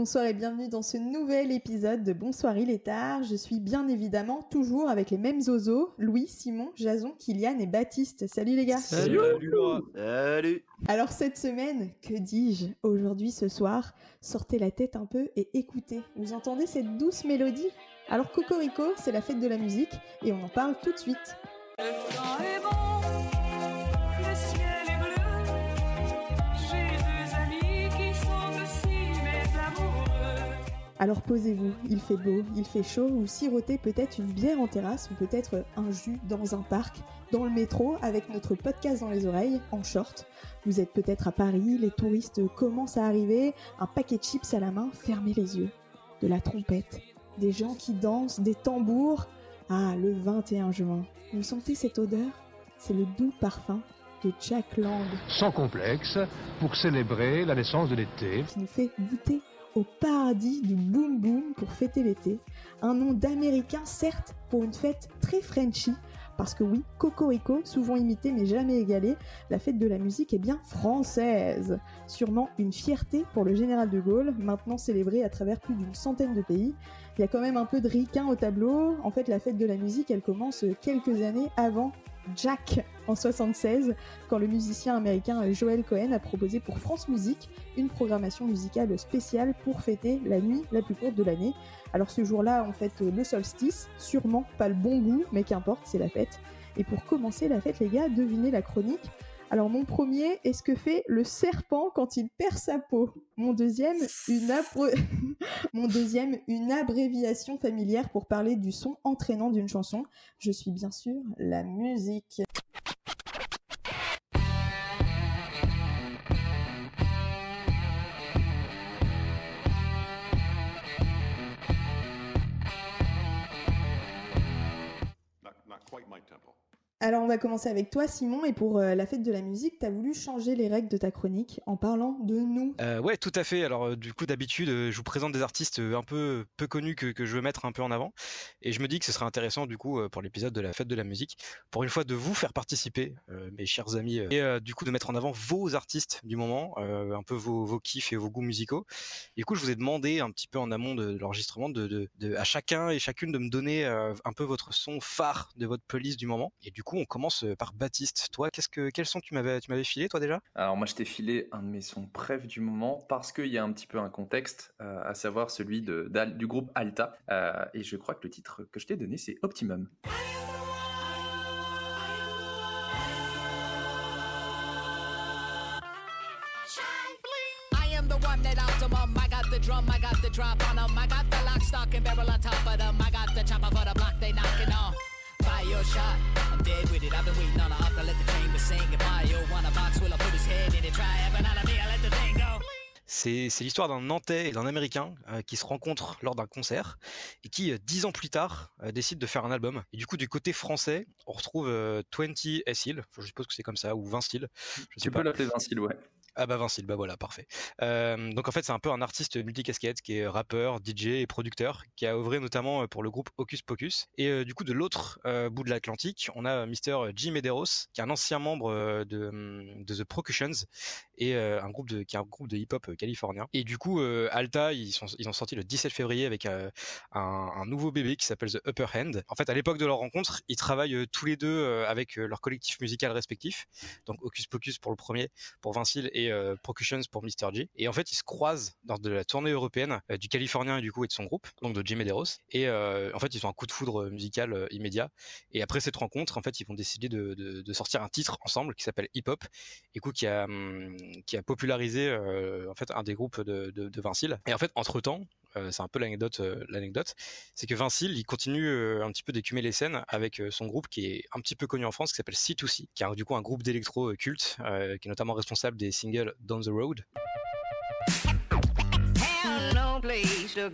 Bonsoir et bienvenue dans ce nouvel épisode de Bonsoir il est tard. Je suis bien évidemment toujours avec les mêmes zozos, Louis, Simon, Jason, Kylian et Baptiste. Salut les gars Salut Salut Alors cette semaine, que dis-je Aujourd'hui, ce soir, sortez la tête un peu et écoutez. Vous entendez cette douce mélodie? Alors Cocorico, c'est la fête de la musique et on en parle tout de suite. Alors posez-vous, il fait beau, il fait chaud, ou sirotez peut-être une bière en terrasse, ou peut-être un jus dans un parc, dans le métro, avec notre podcast dans les oreilles, en short. Vous êtes peut-être à Paris, les touristes commencent à arriver, un paquet de chips à la main, fermez les yeux. De la trompette, des gens qui dansent, des tambours. Ah, le 21 juin. Vous sentez cette odeur? C'est le doux parfum de Jack Lang Sans complexe, pour célébrer la naissance de l'été. qui nous fait goûter au paradis du boom boom pour fêter l'été. Un nom d'américain, certes, pour une fête très Frenchy, parce que oui, Cocorico, souvent imité mais jamais égalé, la fête de la musique est bien française. Sûrement une fierté pour le général de Gaulle, maintenant célébrée à travers plus d'une centaine de pays. Il y a quand même un peu de ricain au tableau. En fait, la fête de la musique, elle commence quelques années avant Jack en 76, quand le musicien américain Joel Cohen a proposé pour France Musique une programmation musicale spéciale pour fêter la nuit la plus courte de l'année. Alors ce jour-là, on fête le solstice, sûrement pas le bon goût, mais qu'importe, c'est la fête. Et pour commencer la fête, les gars, devinez la chronique. Alors mon premier est ce que fait le serpent quand il perd sa peau? Mon deuxième, une, abré- mon deuxième, une abréviation familière pour parler du son entraînant d'une chanson. Je suis bien sûr la musique. Alors on va commencer avec toi Simon et pour euh, la fête de la musique, t'as voulu changer les règles de ta chronique en parlant de nous. Euh, ouais, tout à fait. Alors, euh, du coup, d'habitude, euh, je vous présente des artistes un peu peu connus que, que je veux mettre un peu en avant. Et je me dis que ce serait intéressant, du coup, pour l'épisode de la fête de la musique, pour une fois de vous faire participer, mes chers amis, et du coup de mettre en avant vos artistes du moment, un peu vos, vos kiffs et vos goûts musicaux. Et du coup, je vous ai demandé un petit peu en amont de, l'enregistrement de, de, à chacun et chacune de me donner un peu votre son phare de votre playlist du moment. Et du coup, on commence euh, par Baptiste. Toi, qu'est-ce que quel son tu m'avais tu m'avais filé, toi déjà? Alors moi je t'ai filé un de mes sons préf du moment parce qu'il y a un petit peu un contexte, euh, à savoir celui de, d'Al- du groupe Alta. Euh, et je crois que le titre que je t'ai donné c'est Optimum. I am the one that optimum. I got the drum, I got the drop on 'em. I got the lock, stock, and barrel on top of them. I got the chopper for the block, they knocking on. Fire your shot, I'm dead with it. I've been waiting on a up to let the chamber sing. If Mario want a box, will I put his head in it? Try having out of me, I let the thing go. C'est l'histoire d'un Nantais et d'un Américain euh, qui se rencontrent lors d'un concert et qui, euh, dix ans plus tard, euh, décident de faire un album. Et du coup, du côté français, on retrouve euh, 20 S Hill, je suppose que c'est comme ça, ou 20 styles. Je sais Tu pas. peux l'appeler Vincile, ouais. Ah bah Vincile, bah voilà, parfait. Euh, donc en fait, c'est un peu un artiste multicasquette qui est rappeur, DJ et producteur, qui a œuvré notamment euh, pour le groupe Hocus Pocus. Et euh, du coup, de l'autre bout de l'Atlantique, on a Mr. Jim Medeiros, qui est un ancien membre euh, de, The Procussions et un groupe qui est un groupe de hip-hop californien. Et du coup, Alta, ils, sont, ils ont sorti le 17 février avec un, nouveau bébé qui s'appelle The Upper Hand. En fait, à l'époque de leur rencontre, ils travaillent tous les deux avec leur collectif musical respectif. Donc Hocus Pocus pour le premier, pour Vincile et euh, Procussions pour Mr. G. Et en fait, ils se croisent lors de la tournée européenne euh, du Californien et du coup et de son groupe, donc de Jim Medeiros. Et euh, en fait, ils ont un coup de foudre musical immédiat. Et après cette rencontre, en fait, ils vont décider de, sortir un titre ensemble qui s'appelle Hip Hop, et coup qui a hum, qui a popularisé en fait un des groupes de, de. Et en fait, entre temps, c'est un peu l'anecdote, euh, l'anecdote, c'est que Vincile, il continue euh, un petit peu d'écumer les scènes avec euh, son groupe qui est un petit peu connu en France, qui s'appelle C2C, qui est du coup un groupe d'électro euh, culte, euh, qui est notamment responsable des singles Down the Road. No place to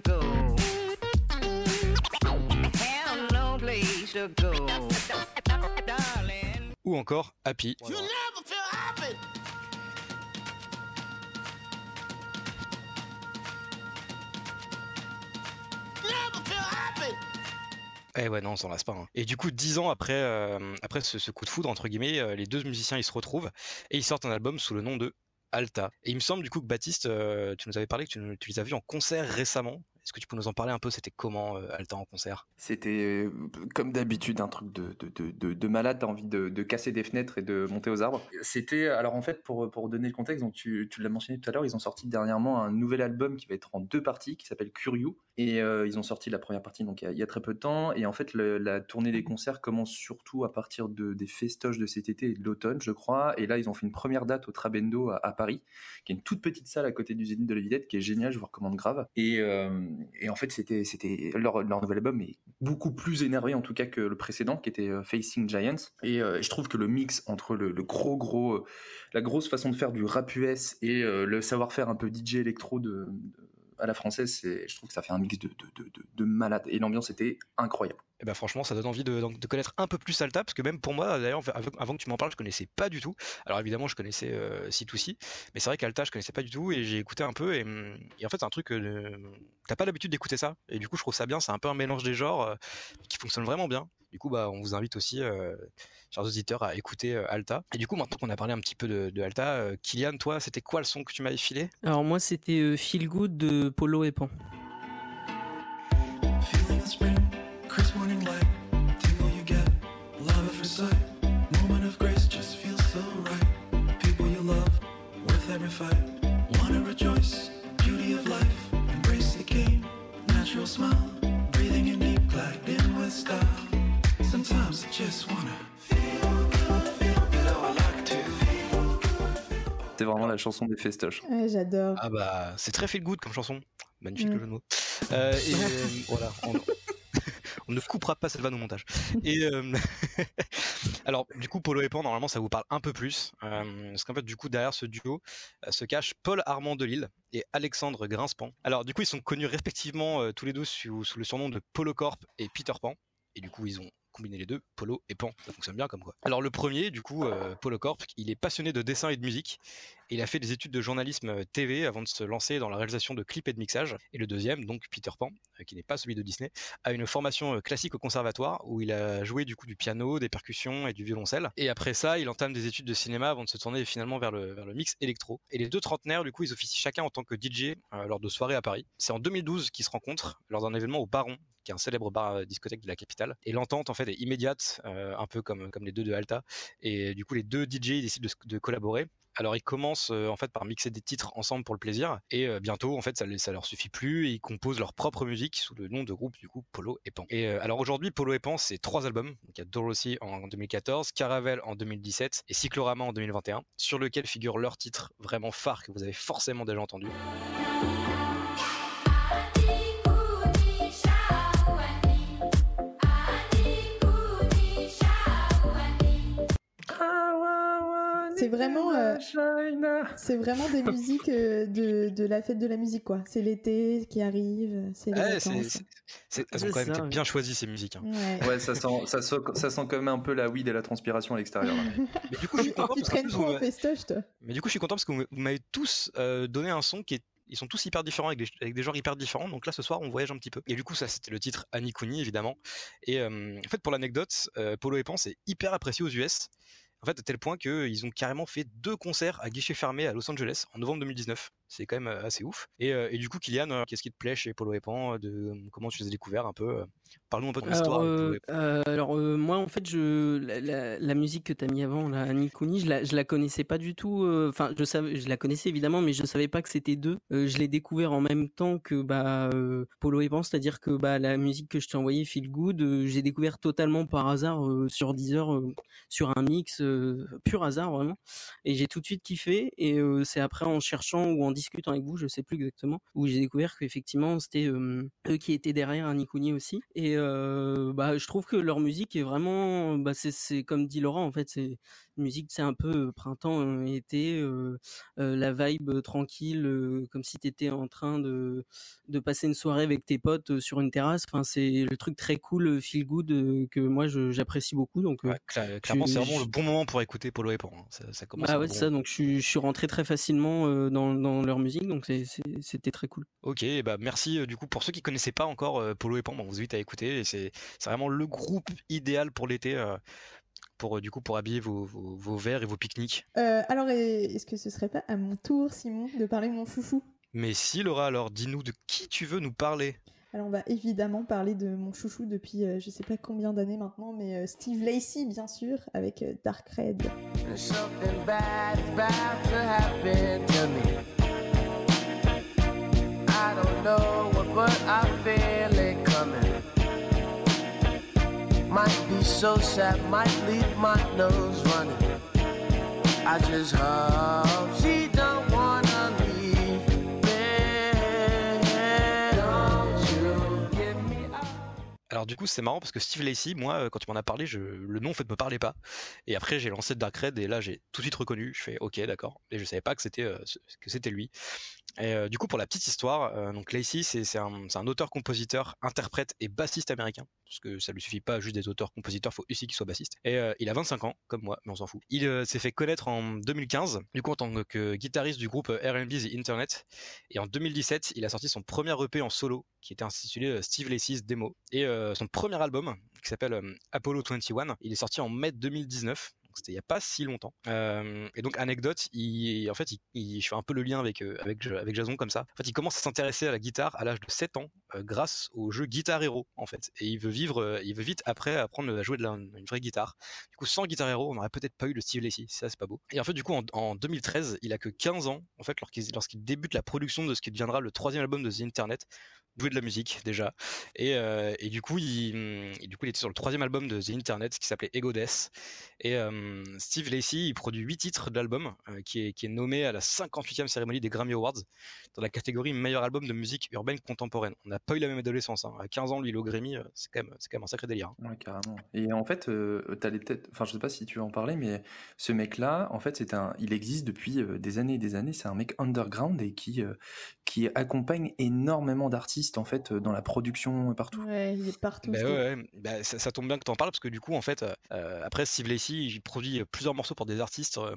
Eh ouais, non, on s'en lasse pas. hein. Et du coup, dix ans après, euh, après ce, coup de foudre, entre guillemets, euh, les deux musiciens, ils se retrouvent et ils sortent un album sous le nom de Alta. Et il me semble du coup que Baptiste, euh, tu nous avais parlé que tu, tu les as vus en concert récemment. Est-ce que tu peux nous en parler un peu? C'était comment euh, Alta en concert? C'était euh, comme d'habitude un truc de, de, de, de, de malade, t'as envie de, de casser des fenêtres et de monter aux arbres. C'était, alors en fait, pour, pour donner le contexte, donc tu, tu l'as mentionné tout à l'heure, ils ont sorti dernièrement un nouvel album qui va être en deux parties, qui s'appelle Curious. Et euh, ils ont sorti la première partie donc il y a, il y a très peu de temps. Et en fait, le- la tournée des concerts commence surtout à partir de, des festoches de cet été et de l'automne, je crois. Et là, ils ont fait une première date au Trabendo à, à Paris, qui est une toute petite salle à côté du Zénith de la Villette, qui est géniale, je vous recommande grave. Et, euh, et en fait, c'était, leur, nouvel album est beaucoup plus énervé en tout cas que le précédent, qui était euh, Facing Giants. Et euh, je trouve que le mix entre le, gros gros, euh, la grosse façon de faire du rap US et le savoir-faire un peu DJ électro de, à la française, je trouve que ça fait un mix de malade. Et l'ambiance était incroyable. Et ben franchement, ça donne envie de, de connaître un peu plus Alta, parce que même pour moi, d'ailleurs, avant, que tu m'en parles, je connaissais pas du tout. Alors évidemment, je connaissais euh, C2C, mais c'est vrai qu'Alta, je connaissais pas du tout, et j'ai écouté un peu, et, hum, et en fait, c'est un truc, euh, t'as pas l'habitude d'écouter ça, et du coup, je trouve ça bien, c'est un peu un mélange des genres euh, qui fonctionne vraiment bien. Du coup, bah, on vous invite aussi, euh, chers auditeurs, à écouter euh, Alta. Et du coup, maintenant qu'on a parlé un petit peu de, de Alta, euh, Kylian, toi, c'était quoi le son que tu m'avais filé? Alors moi c'était euh, Feel Good de Polo et Pan. Every fight. Wanna rejoice, beauty of life, embrace the game, natural smile, breathing in deep, glide in with style. Sometimes I just wanna feel good, feel good, oh, I like to feel C'est vraiment la chanson des festoches. Ouais, J'adore. Ah bah, c'est très feel good comme chanson. Magnifique Mm. le jeu de mots. Euh, et euh, voilà, on, on ne coupera pas cette vanne au montage. Et euh, alors, du coup, Polo et Pan, normalement, ça vous parle un peu plus. euh, parce qu'en fait, du coup, derrière ce duo euh, se cache Paul Armand Delille et Alexandre Grinspan. Alors, du coup, ils sont connus respectivement tous les deux sous, le surnom de Polo Corp et Peter Pan. Et du coup, ils ont combiné les deux, Polo et Pan. Ça fonctionne bien comme quoi. Alors, le premier, du coup, Polo Corp, il est passionné de dessin et de musique. Il a fait des études de journalisme euh, TV avant de se lancer dans la réalisation de clips et de mixage. Et le deuxième, donc Peter Pan, euh, qui n'est pas celui de Disney, a une formation euh, classique au conservatoire où il a joué du coup du piano, des percussions et du violoncelle. Et après ça, il entame des études de cinéma avant de se tourner finalement vers le, mix électro. Et les deux trentenaires, du coup, ils officient chacun en tant que DJ lors de soirées à Paris. C'est en 2012 qu'ils se rencontrent lors d'un événement au Baron, qui est un célèbre bar discothèque de la capitale. Et l'entente en fait est immédiate, un peu comme, comme les deux de Alta. Et du coup, les deux DJ décident de collaborer. Alors ils commencent euh, en fait par mixer des titres ensemble pour le plaisir et euh, bientôt en fait ça, leur suffit plus et ils composent leur propre musique sous le nom de groupe du coup Polo et Pan. Et euh, alors aujourd'hui Polo et Pan c'est trois albums, donc il y a Dorothy en 2014, Caravelle en 2017 et Cyclorama en 2021 sur lequel figurent leurs titres vraiment phares que vous avez forcément déjà entendus. C'est vraiment, euh, c'est vraiment des musiques euh, de, de la fête de la musique, quoi. C'est l'été qui arrive, c'est les Ouais, c'est- vacances. c'est- c'est- elles ont C'est quand même ça, été oui. bien choisies ces musiques. hein. Ouais. Ouais, ça sent, ça, sent, ça sent quand même un peu la weed et la transpiration à l'extérieur. Mais du coup je suis content Tu parce qu'en traînes plus, trop vous en m'a- festoche, toi. Mais du coup, je suis content parce que vous m'avez tous euh, donné un son qui est. Ils sont tous hyper différents avec des, avec des genres hyper différents. Donc là, ce soir, on voyage un petit peu. Et du coup, ça, c'était le titre Annie Cooney, évidemment. Et euh, en fait, pour l'anecdote, euh, Polo et Pan, c'est hyper apprécié aux US. En fait, à tel point qu'ils ont carrément fait deux concerts à guichet fermé à Los Angeles en novembre 2019. C'est quand même euh, assez ouf. Et, euh, et du coup, Kylian, euh, qu'est-ce qui te plaît chez Polo et Pan de, Comment tu les as découverts un peu Parle-nous un peu de l'histoire. Euh, euh, alors euh, moi en fait je la, la- la musique que t'as mis avant la Cooney, je la je la connaissais pas du tout enfin je savais je la connaissais évidemment mais je savais pas que c'était deux. Je l'ai découvert en même temps que bah Polo et Pan c'est-à-dire que bah la musique que je t'ai envoyée Feel Good j'ai découvert totalement par hasard sur Deezer sur un mix pur hasard vraiment. Et j'ai tout de suite kiffé et c'est après en cherchant ou en discutant avec vous je sais plus exactement où j'ai découvert qu'effectivement c'était eux qui étaient derrière Annie Cooney aussi. Et euh, bah je trouve que leur musique est vraiment bah c'est comme dit Laurent en fait c'est musique c'est un peu euh, printemps euh, été euh, euh, la vibe tranquille comme si t'étais en train de de passer une soirée avec tes potes sur une terrasse enfin c'est le truc très cool feel good que moi j'apprécie beaucoup donc Ouais, cla- clairement, c'est vraiment je- le bon moment pour écouter Polo et Pan. hein. Ça, ça commence. un ouais bon ça donc je suis je suis rentré très facilement dans dans leur musique donc c'était très cool Ok, bah merci du coup pour ceux qui connaissaient pas encore Polo et Pan, bon, on vous invite à écouter et c'est vraiment le groupe idéal pour l'été. euh, pour euh, du coup pour habiller vos, vos, vos verres et vos pique-niques. Euh, alors, est-ce que ce serait pas à mon tour, Simon, de parler de mon chouchou? Mais si Laura, alors dis-nous de qui tu veux nous parler. Alors, on va évidemment parler de mon chouchou depuis euh, je sais pas combien d'années maintenant, mais euh, Steve Lacey, bien sûr, avec euh, Dark Red. Something bad is about to happen so sad, might leave my nose running. I just hope she don't wanna. Don't you give me up. Alors du coup c'est marrant parce que Steve Lacey, moi euh, quand tu m'en as parlé, le nom en fait me parlait pas. Et après j'ai lancé Dark Red et là j'ai tout de suite reconnu. Je fais ok d'accord. Et je savais pas que c'était euh, que c'était lui. Et euh, du coup pour la petite histoire, euh, donc Lacey c'est un, c'est un auteur, compositeur, interprète et bassiste américain. Parce que ça lui suffit pas juste des auteurs, compositeurs, faut aussi qu'il soit bassiste. Et euh, il a 25 ans comme moi, mais on s'en fout. Il euh, s'est fait connaître en 2015, du coup en tant que guitariste du groupe R&B The Internet. Et en 2017, il a sorti son premier EP en solo, qui était intitulé Steve Lacey's Demo. Et son premier album, qui s'appelle Apollo 21, il est sorti en mai 2019. C'était il n'y a pas si longtemps. Euh, et donc anecdote, en fait, je fais un peu le lien avec euh, avec Jason comme ça. En fait, il commence à s'intéresser à la guitare à l'âge de 7 ans euh, grâce au jeu Guitar Hero en fait. Et il veut vivre, il veut vite après apprendre à jouer de la, une vraie guitare. Du coup, sans Guitar Hero, on n'aurait peut-être pas eu le Steve Lacy. Ça, c'est pas beau. Et en fait, du coup, en, en 2013, il a que 15 ans en fait lorsqu'il débute la production de ce qui deviendra le troisième album de The Internet jouer de la musique déjà et, euh, et du coup il et du coup il était sur le troisième album de The Internet qui s'appelait Ego Death et euh, Steve Lacey il produit huit titres de l'album euh, qui, est, qui est nommé à la 58e cérémonie des Grammy Awards dans la catégorie meilleur album de musique urbaine contemporaine on n'a pas eu la même adolescence hein. à 15 ans lui il au Grammy c'est quand même quand même un sacré délire hein. Carrément. Et en fait, t'allais peut-être, enfin, je sais pas si tu veux en parler, mais ce mec-là, en fait, c'est un, il existe depuis des années et des années. C'est un mec underground et qui, qui accompagne énormément d'artistes en fait euh, dans la production euh, partout. Ouais, il est partout. Bah ouais, ouais. Bah, ça, ça tombe bien que tu en parles parce que du coup, en fait, euh, après Steve Lacey, il produit plusieurs morceaux pour des artistes. euh,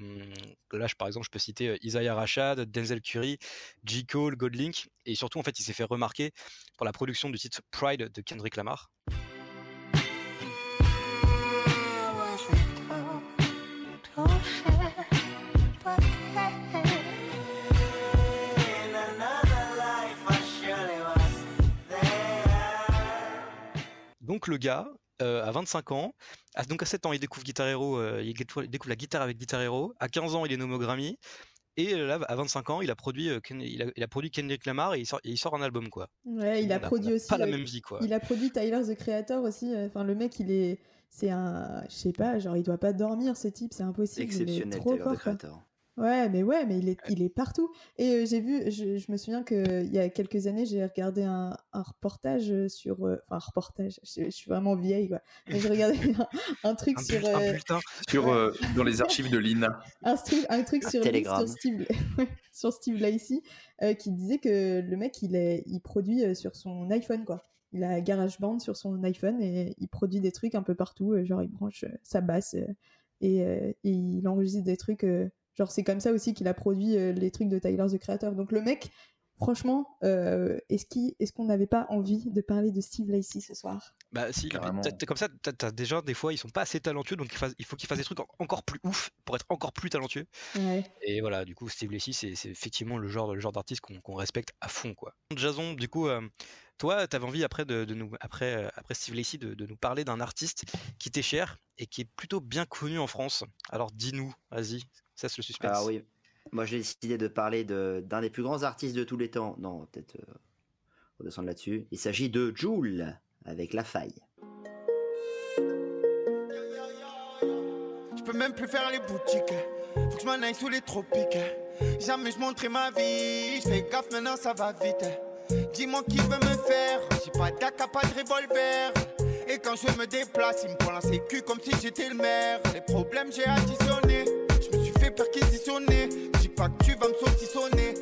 là, je, par exemple, je peux citer Isaiah Rashad, Denzel Curry, J. Cole, Godlink. Et surtout, en fait, il s'est fait remarquer pour la production du titre Pride de Kendrick Lamar. Donc le gars, euh, à 25 ans, à, donc à 7 ans, il découvre Guitar Hero, euh, il découvre la guitare avec Guitar Hero. À 15 ans, il est nommé au Grammy. Et euh, là, à 25 ans, il a produit, euh, Ken- il a, il a produit Kendrick Lamar et il sort, et il sort un album, quoi. Ouais, il a produit aussi. pas la euh, même vie, quoi. Il a produit Tyler the Creator aussi. euh, Enfin, le mec, il est. C'est un. Je sais pas, genre, il doit pas dormir, ce type, c'est impossible. Il est Exceptionnel, trop Tyler, fort, the quoi. Ouais, mais ouais, mais il est, il est partout. Et euh, j'ai vu, je, je me souviens que il y a quelques années, j'ai regardé un, un reportage sur, euh, enfin un reportage. Je, je suis vraiment vieille quoi. Mais je regardais un, un truc Un, sur, euh, bulletin. Sur, dans les archives de l'INA. un, truc sur, Steve, sur Steve Lacey, euh, qui disait que le mec, il est, il produit sur son iPhone quoi. Il a GarageBand sur son iPhone et il produit des trucs un peu partout. genre, il branche sa basse et, et il enregistre des trucs. Genre, c'est comme ça aussi qu'il a produit euh, les trucs de Tyler the Creator. Donc, le mec, franchement, euh, est-ce qu'on n'avait pas envie de parler de Steve Lacey ce soir? Bah si, t'as- comme ça, t'as des gens, des fois, ils sont pas assez talentueux, donc il fasse- il faut qu'ils fassent des trucs en- encore plus ouf pour être encore plus talentueux. Ouais. Et voilà, du coup, Steve Lacy, c'est effectivement le genre, le genre d'artiste qu'on qu'on respecte à fond, quoi. Jason, du coup, euh, toi, t'avais envie après de, de nous, après, euh, après Steve Lacy, de, de nous parler d'un artiste qui t'est cher et qui est plutôt bien connu en France. Alors, dis-nous, vas-y, cesse le suspense. Alors oui, moi j'ai décidé de parler de- d'un des plus grands artistes de tous les temps. Non, peut-être euh, redescendre là-dessus. Il s'agit de Joule avec La Faille. Je peux même plus faire les boutiques. Faut que je m'en aille sous les tropiques. Jamais je montrais ma vie. Je fais gaffe maintenant, ça va vite. Dis-moi qui veut me faire. J'ai pas d'AK, pas de revolver. Et quand je me déplace, il me prend la sécu comme si j'étais le maire. Les problèmes, j'ai additionné. Je me suis fait perquisitionner. Dis pas que tu vas me saucissonner.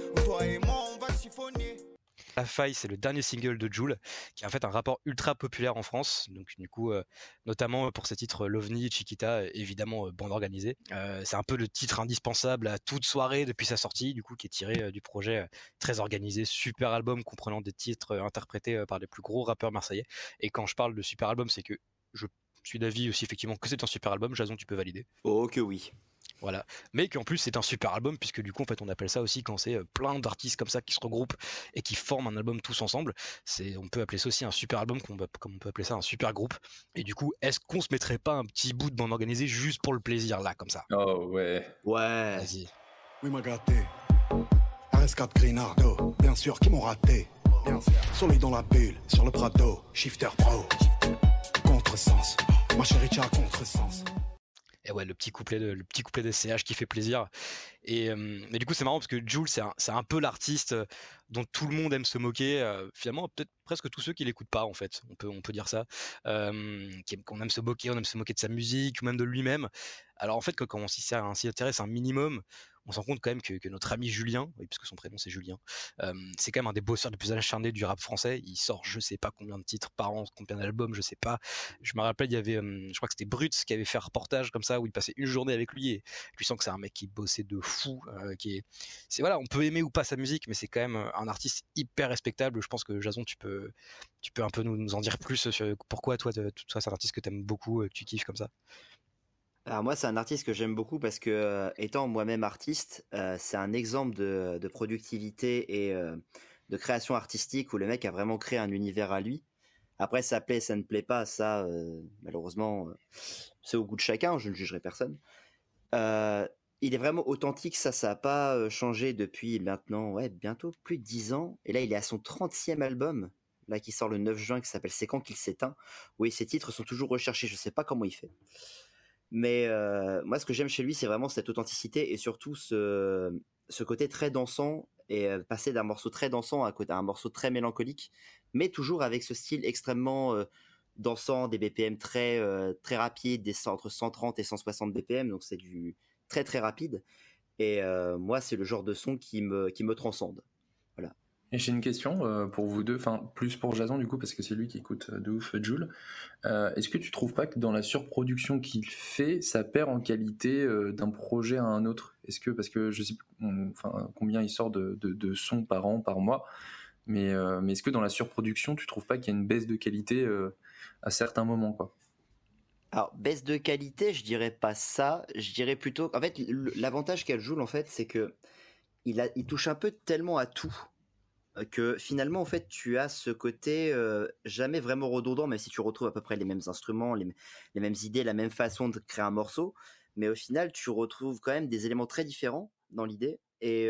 La Faille, c'est le dernier single de Joule, qui est en fait un rapport ultra populaire en France. Donc, du coup, euh, notamment pour ses titres Lovni, Chiquita, euh, évidemment, euh, bande organisée. Euh, c'est un peu le titre indispensable à toute soirée depuis sa sortie, du coup, qui est tiré euh, du projet euh, très organisé, super album comprenant des titres euh, interprétés euh, par les plus gros rappeurs marseillais. Et quand je parle de super album, c'est que je suis d'avis aussi effectivement que c'est un super album. Jason, tu peux valider. Oh que oui. Voilà. Mais qu'en plus c'est un super album puisque du coup en fait on appelle ça aussi quand c'est euh, plein d'artistes comme ça qui se regroupent et qui forment un album tous ensemble. C'est on peut appeler ça aussi un super album comme comme on peut appeler ça un super groupe. Et du coup est-ce qu'on se mettrait pas un petit bout de bande organisée juste pour le plaisir là comme ça? Oh ouais. Ouais. Vas-y. Oui, m'a gâté. RS4 Grinardo, bien sûr, qui m'ont raté. Bien sûr. Soleil dans la bulle, sur le Prado, Shifter Pro. Contresens, ma chérie, tu as contresens. Et ouais, le petit couplet de, le petit couplet d'SCH qui fait plaisir. Et, euh, du coup, c'est marrant parce que Jules, c'est un, peu l'artiste euh, dont tout le monde aime se moquer. euh, finalement, peut-être presque tous ceux qui l'écoutent pas, en fait. On peut, dire ça. Qu'on aime se moquer, on aime se moquer de sa musique ou même de lui-même. Alors en fait, quand, on s'y intéresse un minimum, on se rend compte quand même que, notre ami Julien, oui, puisque son prénom c'est Julien, c'est quand même un des bosseurs les plus acharnés du rap français. Il sort je sais pas combien de titres par an, combien d'albums, je sais pas. Je me rappelle, il y avait, je crois que c'était Brut qui avait fait un reportage comme ça où il passait une journée avec lui et tu sens que c'est un mec qui bossait de fou, euh, qui est, c'est voilà, on peut aimer ou pas sa musique, mais c'est quand même euh, un artiste hyper respectable. Je pense que Jason, tu peux, tu peux un peu nous, en dire plus sur pourquoi toi, toi, c'est un artiste que t'aimes beaucoup, euh, tu kiffes comme ça? Alors moi, c'est un artiste que j'aime beaucoup parce que, étant moi-même artiste, c'est un exemple de, productivité et de création artistique où le mec a vraiment créé un univers à lui. Après, ça plaît, ça ne plaît pas, ça, malheureusement, c'est au goût de chacun, je ne jugerai personne. Il est vraiment authentique, ça, ça n'a pas changé depuis maintenant, ouais, bientôt plus de 10 ans. Et là, il est à son 30e album, là, qui sort le 9 juin, qui s'appelle C'est quand qu'il s'éteint. Oui, ses titres sont toujours recherchés, je ne sais pas comment il fait. Mais moi, ce que j'aime chez lui, c'est vraiment cette authenticité et surtout ce, côté très dansant et passer d'un morceau très dansant à, un morceau très mélancolique, mais toujours avec ce style extrêmement dansant, des BPM très très rapides, des entre 130 et 160 BPM, donc c'est du très très rapide. Et euh, moi, c'est le genre de son qui me qui me transcende. Voilà. Et j'ai une question euh, pour vous deux, enfin plus pour Jason du coup parce que c'est lui qui écoute euh, de ouf Jules. Est-ce que tu trouves pas que dans la surproduction qu'il fait, ça perd en qualité d'un projet à un autre? Est-ce que parce que je sais enfin combien il sort de, de, de sons par an, par mois, mais mais est-ce que dans la surproduction, tu trouves pas qu'il y a une baisse de qualité à certains moments quoi? Alors, baisse de qualité, je dirais pas ça. Je dirais plutôt. En fait, l'avantage qu'a Joule, en fait, c'est que il, touche un peu tellement à tout euh, que finalement, en fait, tu as ce côté euh, jamais vraiment redondant, même si tu retrouves à peu près les mêmes instruments, les mêmes idées, la même façon de créer un morceau. Mais au final, tu retrouves quand même des éléments très différents dans l'idée. Et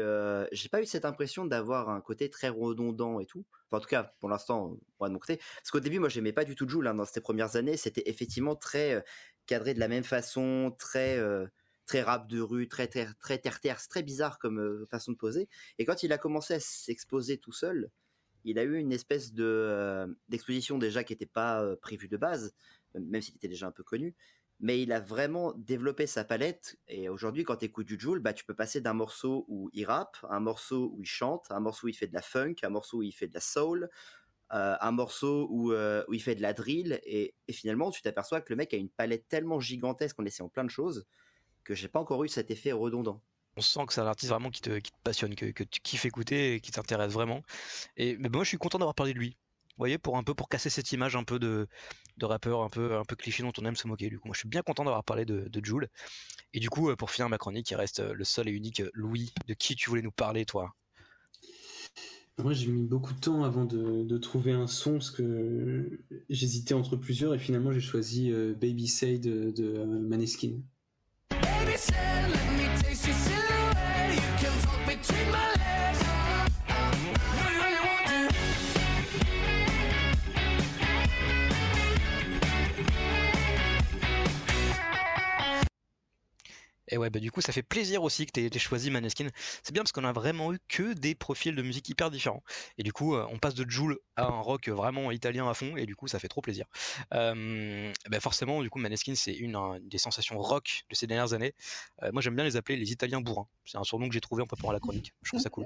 j'ai pas eu cette impression d'avoir un côté très redondant et tout. En tout cas, pour l'instant, moi de mon côté. Parce qu'au début, moi, j'aimais pas du tout Joule hein, dans ces premières années. C'était effectivement très cadré de la même façon, très très rap de rue, très ter- très terre très bizarre comme façon de poser. Et quand il a commencé à s'exposer tout seul, il a eu une espèce de d'exposition déjà qui n'était pas prévue de base, même s'il était déjà un peu connu. Mais il a vraiment développé sa palette. Et aujourd'hui, quand tu écoutes du Joule, bah, tu peux passer d'un morceau où il rappe, un morceau où il chante, un morceau où il fait de la funk, un morceau où il fait de la soul, euh, un morceau où, euh, où il fait de la drill. Et, et finalement, tu t'aperçois que le mec a une palette tellement gigantesque en essayant plein de choses que j'ai pas encore eu cet effet redondant. On sent que c'est un artiste vraiment qui te, qui te passionne, que, que tu kiffes écouter et qui t'intéresse vraiment. Et mais moi, je suis content d'avoir parlé de lui. Vous voyez, pour un peu pour casser cette image un peu de, de rappeur un peu un peu cliché dont on aime se moquer. Du coup, moi, je suis bien content d'avoir parlé de, de Jul. Et du coup, euh, pour finir ma chronique, il reste euh, le seul et unique euh, Louis. De qui tu voulais nous parler, toi? Moi, j'ai mis beaucoup de temps avant de, de trouver un son parce que j'hésitais entre plusieurs et finalement, j'ai choisi Baby Say de, de Maneskin. Baby said, let me taste your Et ouais, bah du coup, ça fait plaisir aussi que t'aies choisi Maneskin. C'est bien parce qu'on a vraiment eu que des profils de musique hyper différents. Et du coup, euh, on passe de Joule à un rock vraiment italien à fond, et du coup, ça fait trop plaisir. Euh, bah forcément, du coup, Maneskin, c'est une, un- des sensations rock de ces dernières années. Euh, moi, j'aime bien les appeler les Italiens bourrins. C'est un surnom que j'ai trouvé en préparant la chronique. Je trouve ça cool.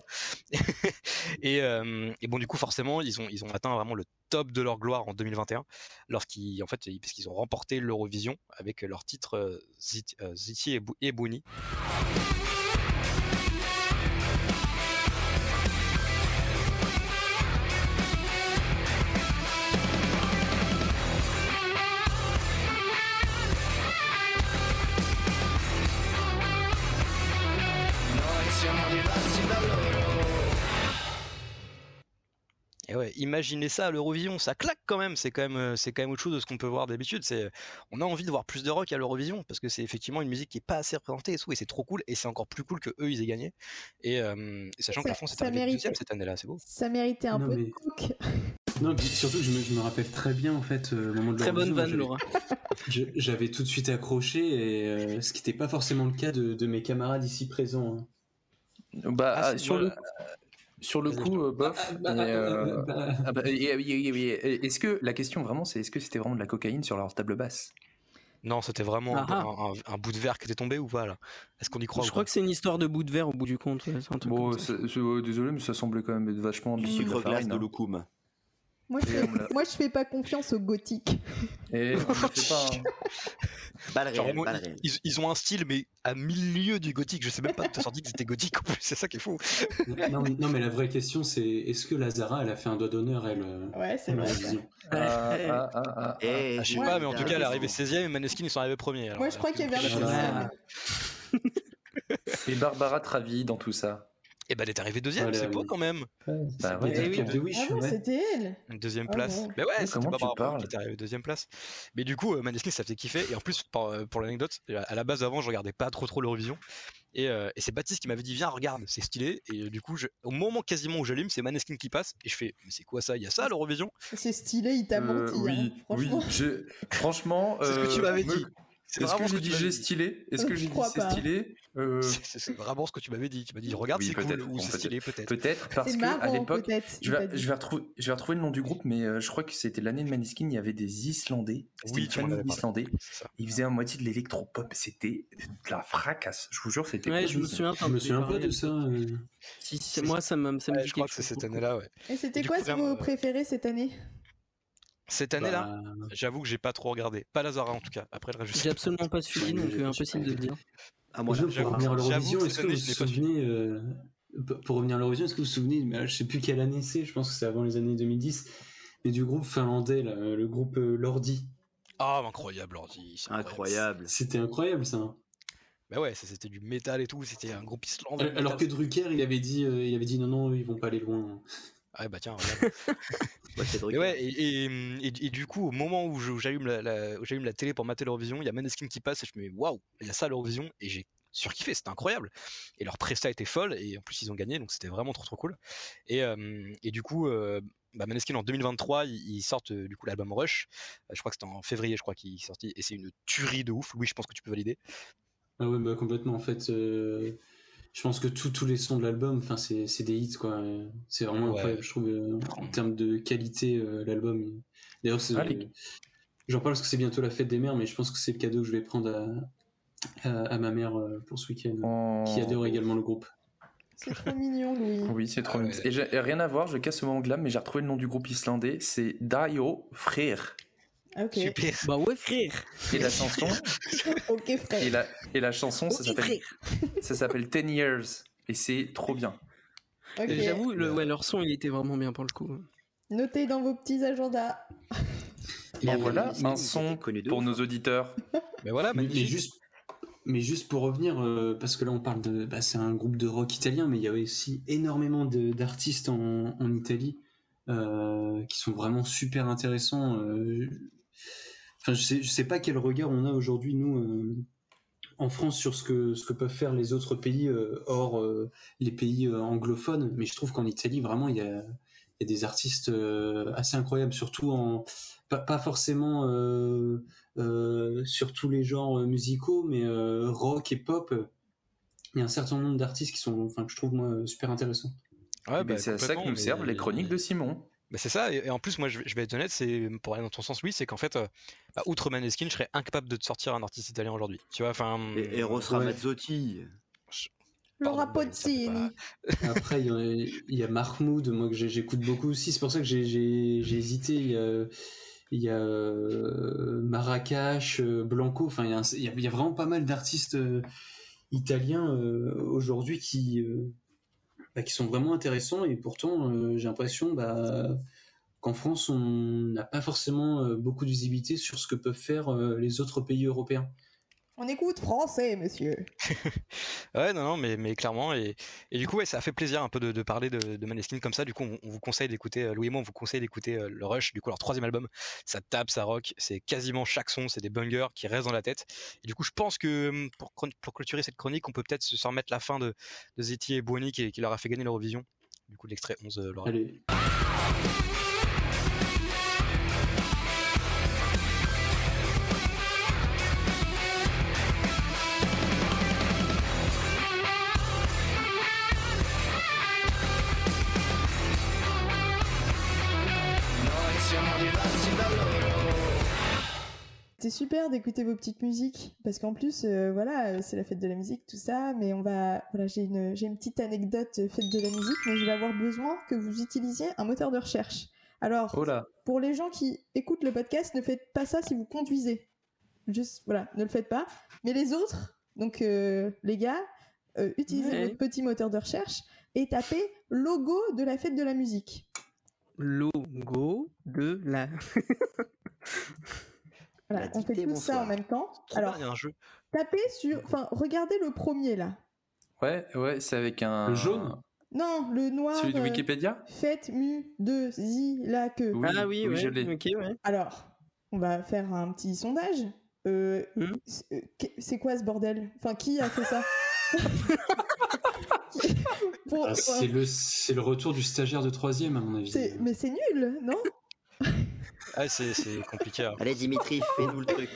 et, et bon, du coup, forcément, ils ont, ils ont atteint vraiment le top de leur gloire en 2021, lorsqu'ils, en fait, parce qu'ils ont remporté l'Eurovision avec leur titre Ziti, Ziti et, Bou- et Buni. ouais, imaginez ça à l'Eurovision, ça claque quand même. C'est quand même, euh, c'est quand même autre chose de ce qu'on peut voir d'habitude. C'est, on a envie de voir plus de rock à l'Eurovision parce que c'est effectivement une musique qui est pas assez représentée et tout, et c'est trop cool. Et c'est encore plus cool que eux ils aient gagné. Et, euh, et sachant que la Ça- France est ça arrivée mérite- deuxième cette année-là, c'est beau. Ça méritait un Non, peu mais- de coke. Non, puis surtout que je me, je me rappelle très bien en fait euh, au moment de Très bonne vanne, j'avais- Laura. J'avais tout de suite accroché et euh, ce qui n'était pas forcément le cas de, de mes camarades ici présents. hein. Bah, Ah, sur, le. Sur le coup, bof. Est-ce que la question vraiment, c'est est-ce que c'était vraiment de la cocaïne sur leur table basse? Non, c'était vraiment Ah ah. un, un- un bout de verre qui était tombé ou pas là? Est-ce qu'on y croit Je crois que c'est une histoire de bout de verre au bout du compte. ouais, c'est un truc Bon, comme ça. c'est- c'est- ouais, désolé, mais ça semblait quand même être vachement Du ambitieux de sucre de hein. Moi je, fais, on l'a- moi, je fais pas confiance aux gothiques. Et on ne fait pas. hein. Genre, moi, ils, ont un style mais à milieu du gothique. Je sais même pas de sorti qu'ils étaient gothiques en plus. C'est ça qui est fou. non, mais, non, mais la vraie question c'est est-ce que Lazara elle a fait un doigt d'honneur elle euh, Ouais, c'est à vrai. Ah, ah, ah, ah, Eh, Ah, je sais pas, mais en tout cas, elle est arrivée intéressante. 16ème et Maneskin ils sont arrivés premiers. alors, Moi je crois qu'il y avait un euh. Et Barbara Travi dans tout ça. Et bah, elle est arrivée deuxième, c'est beau quand même. Bah Ah c'était elle? Une deuxième Ah place. ouais. Mais ouais, c'était pas parles qui était arrivée deuxième place. Mais du coup, euh, Maneskin ça faisait kiffer. Et en plus, pour, euh, pour l'anecdote, à la base avant, je regardais pas trop trop l'Eurovision. Et, euh, et c'est Baptiste qui m'avait dit viens regarde c'est stylé et euh, du coup je- au moment quasiment où j'allume c'est Maneskin qui passe et je fais mais c'est quoi ça? Il y a ça à l'Eurovision? C'est stylé, il t'a Euh, menti. oui, hein, oui. franchement. je- Franchement, C'est ce que tu euh, m'avais me- dit. Est-ce que vraiment ce j'ai que stylé Est-ce que Je j'ai dit c'est stylé Euh, C'est- vraiment ce que tu m'avais dit. Tu m'as dit regarde Oui, c'est cool peut-être, ou c'est peut-être. stylé peut-être. Peut-être parce que à l'époque, je vais, je, vais retrouver, je vais retrouver le nom du groupe, mais euh, je crois que c'était l'année de Maniskin. Il y avait des Islandais. C'était Oui, une famille d'Islandais. Ils faisaient à moitié de l'électropop. C'était de la fracasse. Je vous jure, c'était. Ouais, je me souviens. je me souviens pas de ça euh. Si, si, moi, ça me, ça me je crois que c'est cette année-là ouais. Et c'était quoi ce vos euh, préférés cette année? Cette année-là, Bah, j'avoue que j'ai pas trop regardé. Pas Lazara en tout cas. Après le reste, J'ai absolument pas suivi, donc euh, impossible de le dire. Ah, moi, pour revenir à l'Eurovision, que est-ce que vous année, vous souvenez, euh, pour revenir à l'Eurovision, est-ce que vous vous souvenez, mais là, je sais plus quelle année c'est, je pense que c'est avant les années 2010, mais du groupe finlandais, là, le groupe euh, Lordi. Ah incroyable ordi. c'est incroyable. C'était incroyable ça. hein. Bah ouais, ça, c'était du métal et tout. C'était un groupe islandais. Alors alors que Drucker, il avait dit, euh, il avait dit non, non, ils vont pas aller loin. Ah bah tiens. regarde. Ouais, et, et, et- et du coup, au moment où j'allume la, la- la télé pour mater l'Eurovision, il y a Maneskin qui passe et je me dis waouh, il y a ça à l'Eurovision et j'ai surkiffé, c'était incroyable. Et leur presta était folle et en plus ils ont gagné donc c'était vraiment trop trop cool. Et, euh, et du coup, euh, bah, Maneskin en 2023, ils, ils sortent euh, du coup l'album Rush. Euh, je crois que c'était en février, je crois qu'il est sorti et c'est une tuerie de ouf. Louis, je pense que tu peux valider. Ah ouais, bah complètement. En fait, euh, je pense que tous tous les sons de l'album, enfin, c'est c'est des hits, quoi. C'est vraiment Ouais. incroyable, je trouve, euh, en termes de qualité, euh, l'album. D'ailleurs, c'est- Allez. j'en parle parce que c'est bientôt la fête des mères, mais je pense que c'est le cadeau que je vais prendre à, à, à ma mère euh, pour ce week-end, En- qui adore également le groupe. C'est trop mignon, Louis. Oui, c'est trop Ah mignon. ouais. Et rien à voir, je casse ce moment glam, mais j'ai retrouvé le nom du groupe islandais. C'est Daio Frère. Ok. Super. Bah ouais, frère. Et la chanson, Ok, frère. et la, et la chanson, ça s'appelle, ça s'appelle Ten Years. Et c'est trop bien. J'avoue, le, ouais, leur son, il était vraiment bien pour le coup. Notez dans vos petits agendas. Et Mais voilà un son pour nos auditeurs. Mais voilà, Mais, mais juste, mais juste pour revenir, euh, parce que là on parle de, bah, c'est un groupe de rock italien, mais il y a aussi énormément d'artistes en, en Italie euh, qui sont vraiment super intéressants. euh. Enfin, je sais, je sais pas quel regard on a aujourd'hui nous euh, en France sur ce que ce que peuvent faire les autres pays euh, hors euh, les pays euh, anglophones, mais je trouve qu'en Italie vraiment il y a il y a des artistes euh, assez incroyables, surtout en pas, pas forcément euh, euh, sur tous les genres musicaux, mais euh, rock et pop. Il y a un certain nombre d'artistes qui sont, enfin, que je trouve moi super intéressants. Ouais, bah, c'est à ça que nous servent les chroniques de Simon. Bah, c'est ça, et, en plus, moi je vais, être honnête, c'est pour aller dans ton sens, oui, c'est qu'en fait, euh, bah, outre Maneskin, je serais incapable de te sortir un artiste italien aujourd'hui. Tu vois, enfin. Et Eros Ouais. Ramazzotti. Laura Pozzini. pas- Après, il y y a Mahmoud, moi que j'ai- j'écoute beaucoup aussi. C'est pour ça que j'ai- hésité. Il y a, il y a euh, Marrakech, euh, Blanco. Enfin, il y a, il y vraiment pas mal d'artistes euh, italiens euh, aujourd'hui qui, euh, bah, qui sont vraiment intéressants. Et pourtant, euh, j'ai l'impression bah, qu'en France, on n'a pas forcément euh, beaucoup de visibilité sur ce que peuvent faire euh, les autres pays européens. On écoute français, monsieur. Ouais, non, non, mais, mais clairement. Et, et du coup, ouais, ça a fait plaisir un peu de, de parler de, de Maneskin comme ça. Du coup, on, on vous conseille d'écouter, euh, Louis et moi, on vous conseille d'écouter euh, le Rush, du coup, leur troisième album. Ça tape, ça rock, c'est quasiment chaque son, c'est des bangers qui restent dans la tête. Et du coup, je pense que hum, pour, clôturer cette chronique, on peut peut-être se se remettre la fin de, de Zeti et Buoni qui, qui leur a fait gagner l'Eurovision. Du coup, l'extrait 11 euh, leur Allez. Super d'écouter vos petites musiques parce qu'en plus, euh, voilà, euh, c'est la fête de la musique, tout ça. Mais on va, voilà, j'ai une, j'ai une petite anecdote euh, fête de la musique, mais je vais avoir besoin que vous utilisiez un moteur de recherche. Alors, Oh pour les gens qui écoutent le podcast, ne faites pas ça si vous conduisez. Juste, voilà, ne le faites pas. Mais les autres, donc euh, les gars, euh, utilisez Ouais. votre petit moteur de recherche et tapez logo de la fête de la musique. Logo de la. Voilà, on fait tout ça en même temps. Alors, bien, un jeu. tapez sur, enfin, regardez le premier là. Ouais, ouais, c'est avec un. Le jaune? Non, le noir. Celui de euh, Wikipédia? Faites mu de zi la que. Oui, ah oui, oui, ouais. je l'ai. Ouais. Alors, on va faire un petit sondage. Euh, Hmm. c'est- euh, c'est quoi ce bordel? Enfin, qui a fait ça? Ah, c'est le, c'est le retour du stagiaire de troisième, à mon avis. Mais c'est nul, non? Ah, c'est compliqué. hein. Allez, Dimitri, fais-nous le truc.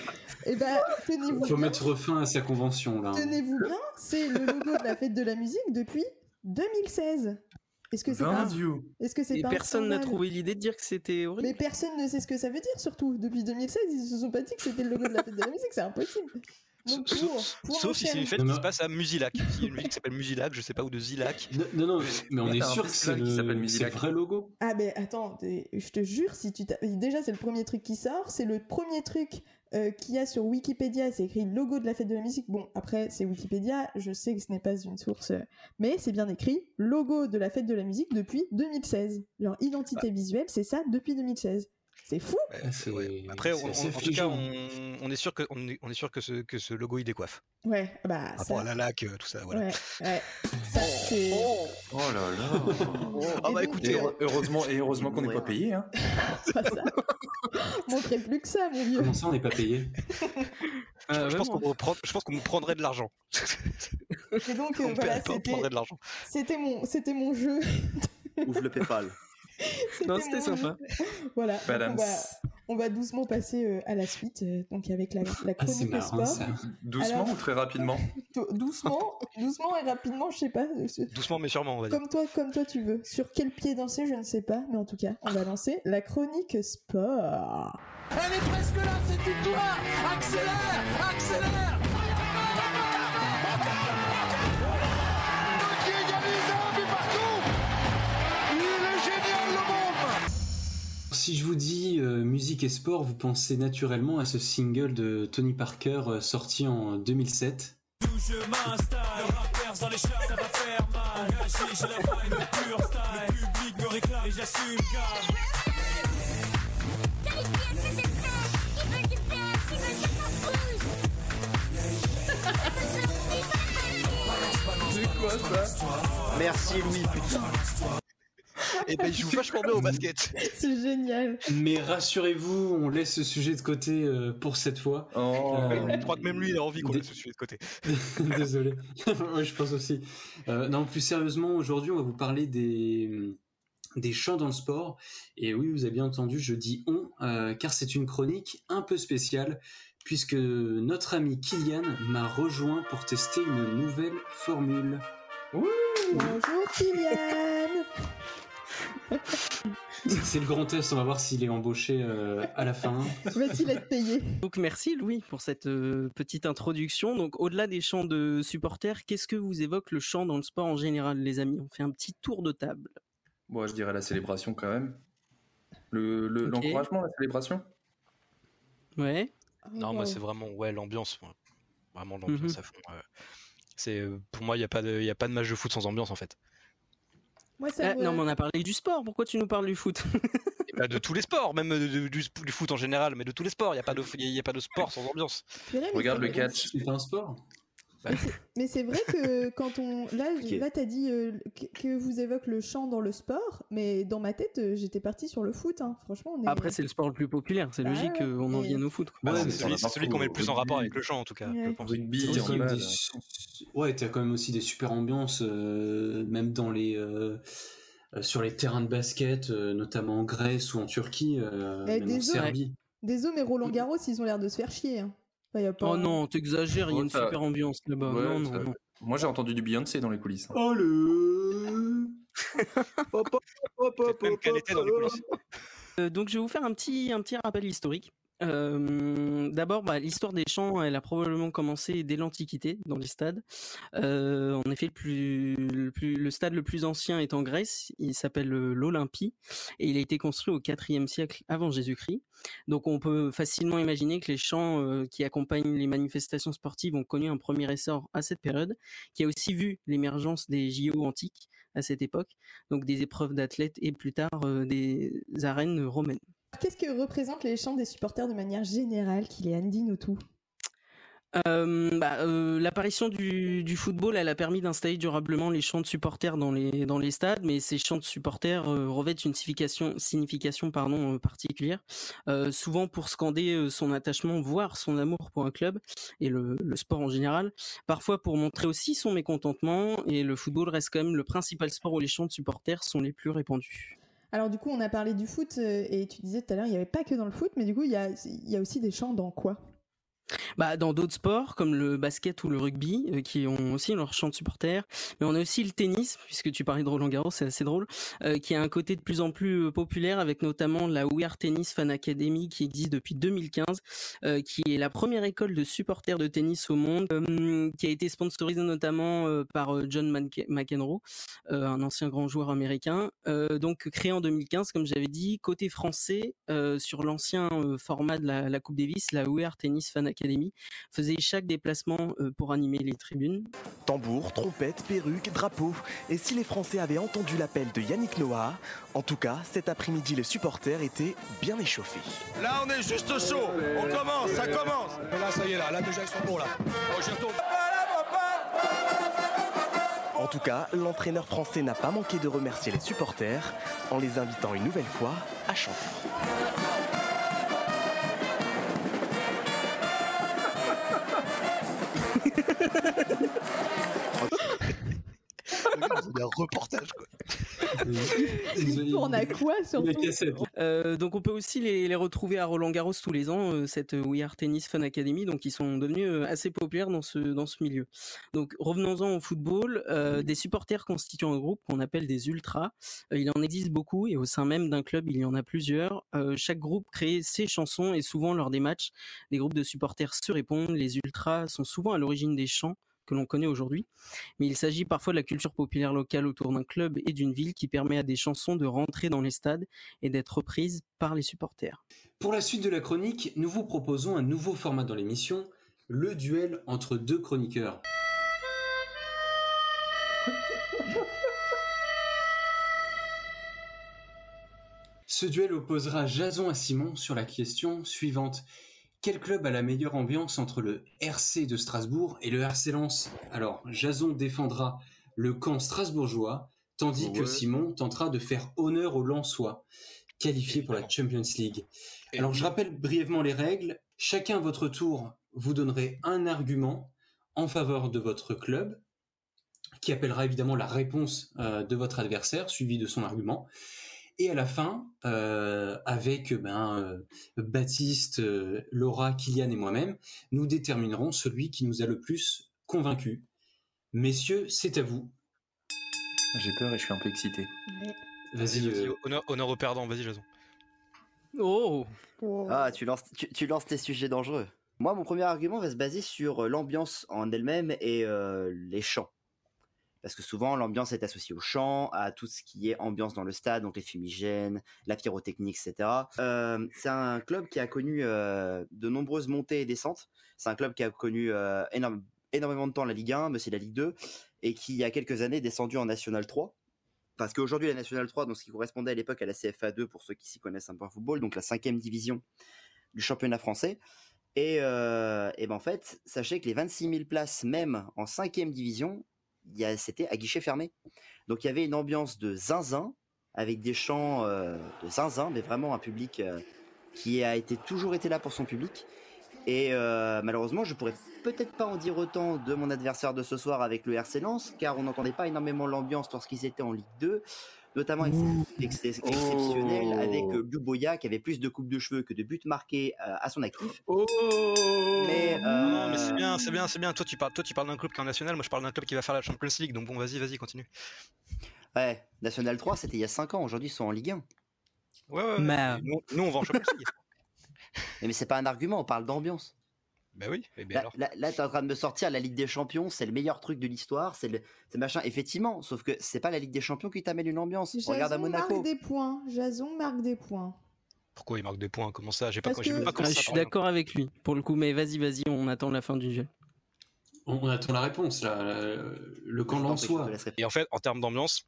Eh ben, tenez-vous Il faut bien. mettre fin à sa convention, là. Tenez-vous bien, c'est le logo de la fête de la musique depuis 2016. Est-ce que c'est pas, est-ce que c'est pas personne n'a trouvé l'idée de dire que c'était horrible. Mais personne ne sait ce que ça veut dire, surtout. Depuis 2016, ils se sont pas dit que c'était le logo de la fête de la musique, c'est impossible. Sauf- pour, pour Sauf si c'est une fête Non, qui non. se passe à Musilac. Il y a une ville qui s'appelle Musilac, je sais pas où de Zilac. Non, non, mais on est sûr que c'est le, vrai logo. Ah ben attends, je te jure, si tu t'as- déjà c'est le premier truc qui sort, c'est le premier truc euh, qu'il y a sur Wikipédia, c'est écrit logo de la fête de la musique. Bon, après c'est Wikipédia, je sais que ce n'est pas une source, euh, mais c'est bien écrit logo de la fête de la musique depuis 2016. Leur identité visuelle, c'est ça depuis 2016. C'est fou. Ouais, Ah, c'est- ouais. Après, c'est on- en tout cas, affligeant. on, on est sûr que on est, on est sûr que ce que ce logo il décoiffe. Ouais, bah Par rapport ça. à la lac, euh, tout ça, voilà. Ouais, ouais. Ça, c'est. Oh là là. Ah bah Et Et écoutez, euh, heure- heureusement, et heureusement qu'on n'est Ouais. pas payé. Hein. pas ça. Montrer plus que ça, mon vieux. Comment ça, on n'est pas payé Ah, je pense vraiment. qu'on me prend- je pense qu'on me prendrait de l'argent. Et donc On euh, voilà, c'était prendrait de l'argent. c'était mon c'était mon jeu. Ouvre le PayPal. Non, C'était sympa. Voilà. on, va, on va doucement passer euh, à la suite, euh, donc avec la, la Ah, c'est chronique marrant, sport. ça. Doucement Alors- ou très rapidement Dou- Doucement, doucement et rapidement, je sais pas. euh, ce- Doucement mais sûrement, on va dire. Comme toi, comme toi tu veux. Sur quel pied danser, je ne sais pas, mais en tout cas, on va lancer la chronique sport. Elle est presque là, cette victoire Accélère Accélère Si je vous dis euh, musique et sport, vous pensez naturellement à ce single de Tony Parker euh, sorti en 2007. Je m'installe, le rappeur dans les chats, ça va faire mal. Engagé, j'ai la vibe, le pur style. Le public me réclame et j'assume calme. Merci Louis, putain. Et ben il joue vachement bien au basket. C'est génial. Mais rassurez-vous, on laisse ce sujet de côté euh, pour cette fois. Oh. Euh, Je crois que même lui il a envie qu'on laisse ce sujet de côté. Désolé. ouais, je pense aussi. Euh, non, plus sérieusement, aujourd'hui, on va vous parler des des chants dans le sport. Et oui, vous avez bien entendu, je dis on, euh, car c'est une chronique un peu spéciale, puisque notre ami Kylian m'a rejoint pour tester une nouvelle formule. Bonjour Kylian. C'est le grand test, on va voir s'il est embauché euh, à la fin. Va-t-il être payé Donc merci Louis pour cette euh, petite introduction. Donc au-delà des chants de supporters, qu'est-ce que vous évoque le chant dans le sport en général, les amis? On fait un petit tour de table. Bon, je dirais la célébration quand même. Le. L'encouragement, la célébration? Ouais. Non, moi c'est vraiment ouais l'ambiance, vraiment l'ambiance Mhm. à fond. euh. C'est euh, pour moi il y a pas de il y a pas de match de foot sans ambiance en fait. Moi, ça Ah, me- non, mais on a parlé du sport. Pourquoi tu nous parles du foot Et bah, de tous les sports, même de- de- du, du foot en général, mais de tous les sports. Il n'y a, pas de- il y a pas de sport sans ambiance. Regarde le catch. C'est un sport. Mais c'est vrai que quand on. Là, Ok. là t'as dit euh, que, vous évoquez le chant dans le sport, mais dans ma tête, euh, j'étais partie sur le foot. hein. Franchement, on est. Après, c'est le sport le plus populaire. C'est Bah logique ouais, qu'on en vienne au foot. Bah, Ouais, c'est celui, qu'on met le plus en rapport avec le chant, en tout cas. Ouais. je pense. Rugby, T'as quand même handball. des su- Ouais, t'as quand même aussi des super ambiances, euh, même dans les euh, euh, sur les terrains de basket, euh, notamment en Grèce ou en Turquie, euh, Eh, même en des hommes. Serbie. Désolé, mais Roland Garros, ils ont l'air de se faire chier. hein. Enfin, y a pas... Oh non, t'exagères, il y a Oh, une ça- super ambiance là-bas. Ouais, non, non, ça- non. Moi, j'ai entendu du Beyoncé dans les coulisses. hein. Oh le Peut-être même qu'elle était dans les coulisses. Euh, donc je vais vous faire un petit, un petit rappel historique. D'abord, bah, l'histoire des chants, elle a probablement commencé dès l'Antiquité dans les stades. En effet, le stade le plus ancien est en Grèce. Il s'appelle euh, l'Olympie et il a été construit au IVe siècle avant Jésus-Christ. Donc, on peut facilement imaginer que les chants euh, qui accompagnent les manifestations sportives ont connu un premier essor à cette période, qui a aussi vu l'émergence des JO antiques à cette époque, donc des épreuves d'athlètes et plus tard euh, des arènes romaines. Qu'est-ce que représentent les chants des supporters de manière générale. Euh, bah, euh, L'apparition du, football, elle a permis d'installer durablement les chants de supporters dans les, dans les stades, mais ces chants de supporters euh, revêtent une signification, euh, particulière, euh, souvent pour scander son attachement, voire son amour pour un club et le, le sport en général, parfois pour montrer aussi son mécontentement, et le football reste quand même le principal sport où les chants de supporters sont les plus répandus. Alors du coup, on a parlé du foot euh, et tu disais tout à l'heure, il n'y avait pas que dans le foot, mais du coup, il y a, il y a aussi des chants dans quoi? Bah, dans d'autres sports comme le basket ou le rugby, euh, qui ont aussi leur chant de supporters, mais on a aussi le tennis, puisque tu parlais de Roland Garros, c'est assez drôle, euh, qui a un côté de plus en plus euh, populaire avec notamment la We Are Tennis Fan Academy qui existe depuis 2015, euh, qui est la première école de supporters de tennis au monde, qui a été sponsorisée notamment par John Mc- McEnroe, un ancien grand joueur américain, donc créé en 2015, comme j'avais dit, côté français, sur l'ancien format de la, la Coupe Davis, la We Are Tennis Fan Academy faisait chaque déplacement euh, pour animer les tribunes. Tambour, trompette, perruque, drapeau. Et si les Français avaient entendu l'appel de Yannick Noah, en tout cas, cet après-midi, les supporters étaient bien échauffés. Là, on est juste chaud. On commence, ça commence. Là, ça y est, là, là déjà ils sont bons là. Oh, j'y retourne. En tout cas, l'entraîneur français n'a pas manqué de remercier les supporters en les invitant une nouvelle fois à chanter. 立ち上がる。A un reportage quoi. Il tourne à quoi surtout Euh, donc on peut aussi les, les retrouver à Roland Garros tous les ans, euh, cette We Are Tennis Fan Academy, donc ils sont devenus euh, assez populaires dans ce, dans ce milieu. Donc revenons-en au football, euh, des supporters constituent un groupe qu'on appelle des ultras. Euh, il en existe beaucoup et au sein même d'un club il y en a plusieurs. Euh, chaque groupe crée ses chansons et souvent lors des matchs, des groupes de supporters se répondent. Les ultras sont souvent à l'origine des chants que l'on connaît aujourd'hui, mais il s'agit parfois de la culture populaire locale autour d'un club et d'une ville qui permet à des chansons de rentrer dans les stades et d'être reprises par les supporters. Pour la suite de la chronique, nous vous proposons un nouveau format dans l'émission, le duel entre deux chroniqueurs. Ce duel opposera Jason à Simon sur la question suivante. Quel club a la meilleure ambiance entre le RC de Strasbourg et le RC Lens? Alors, Jason défendra le camp strasbourgeois, tandis que. Simon tentera de faire honneur aux Lensois, qualifiés pour la Champions League. Alors, je rappelle brièvement les règles. Chacun à votre tour, vous donnerez un argument en faveur de votre club, qui appellera évidemment la réponse euh, de votre adversaire, suivi de son argument. Et à la fin, euh, avec ben, euh, Baptiste, euh, Laura, Kylian et moi-même, nous déterminerons celui qui nous a le plus convaincus. Messieurs, c'est à vous. J'ai peur et je suis un peu excité. Vas-y. euh, honneur, honneur au perdant, vas-y Jason. Oh Ah, tu lances, tu, tu lances tes sujets dangereux. Moi, mon premier argument va se baser sur l'ambiance en elle-même et euh, les chants. Parce que souvent, l'ambiance est associée au chant, à tout ce qui est ambiance dans le stade, donc les fumigènes, la pyrotechnique, etc. Euh, c'est un club qui a connu euh, de nombreuses montées et descentes. C'est un club qui a connu euh, énormément de temps la Ligue 1, mais c'est la Ligue 2, et qui, il y a quelques années, est descendu en National 3. parce qu'aujourd'hui la Nationale 3, donc ce qui correspondait à l'époque à la CFA 2 pour ceux qui s'y connaissent un peu en football, donc la cinquième division du championnat français. Et, et ben en fait, sachez que les 26 000 places, même en cinquième division, c'était à guichet fermé. Donc il y avait une ambiance de zinzin, avec des chants euh, de zinzin, mais vraiment un public euh, qui a été toujours été là pour son public. Et euh, malheureusement, je pourrais peut-être pas en dire autant de mon adversaire de ce soir avec le RC Lens, car on n'entendait pas énormément l'ambiance lorsqu'ils étaient en Ligue 2, notamment avec ex- ex- exceptionnel Oh. avec euh, Luboya qui avait plus de coupes de cheveux que de buts marqués euh, à son actif. Oh Mais, Non, non, mais euh, c'est bien, c'est bien, c'est bien. Toi, tu parles, toi, tu parles d'un club qui est en national. Moi, je parle d'un club qui va faire la Champions League. Donc bon, vas-y, vas-y, continue. Ouais, National 3, c'était il y a 5 ans, aujourd'hui ils sont en Ligue 1. Ouais, ouais. Mais- Nous, nous, on va en Champions League. Mais, mais c'est pas un argument, on parle d'ambiance. Bah oui. Et ben Là, alors. là, là, t'es en train de me sortir la Ligue des Champions, c'est le meilleur truc de l'histoire, c'est le, c'est machin. Effectivement, sauf que c'est pas la Ligue des Champions qui t'amène une ambiance. Regarde à Jason Monaco. marque des points. Jason marque des points. Pourquoi il marque des points? Comment ça? J'ai pas, que- pas Ah, je suis d'accord avec lui pour le coup, mais vas-y, vas-y, on attend la fin du jeu. On, on attend la réponse là. Le, camp lensois. Et en fait, en termes d'ambiance,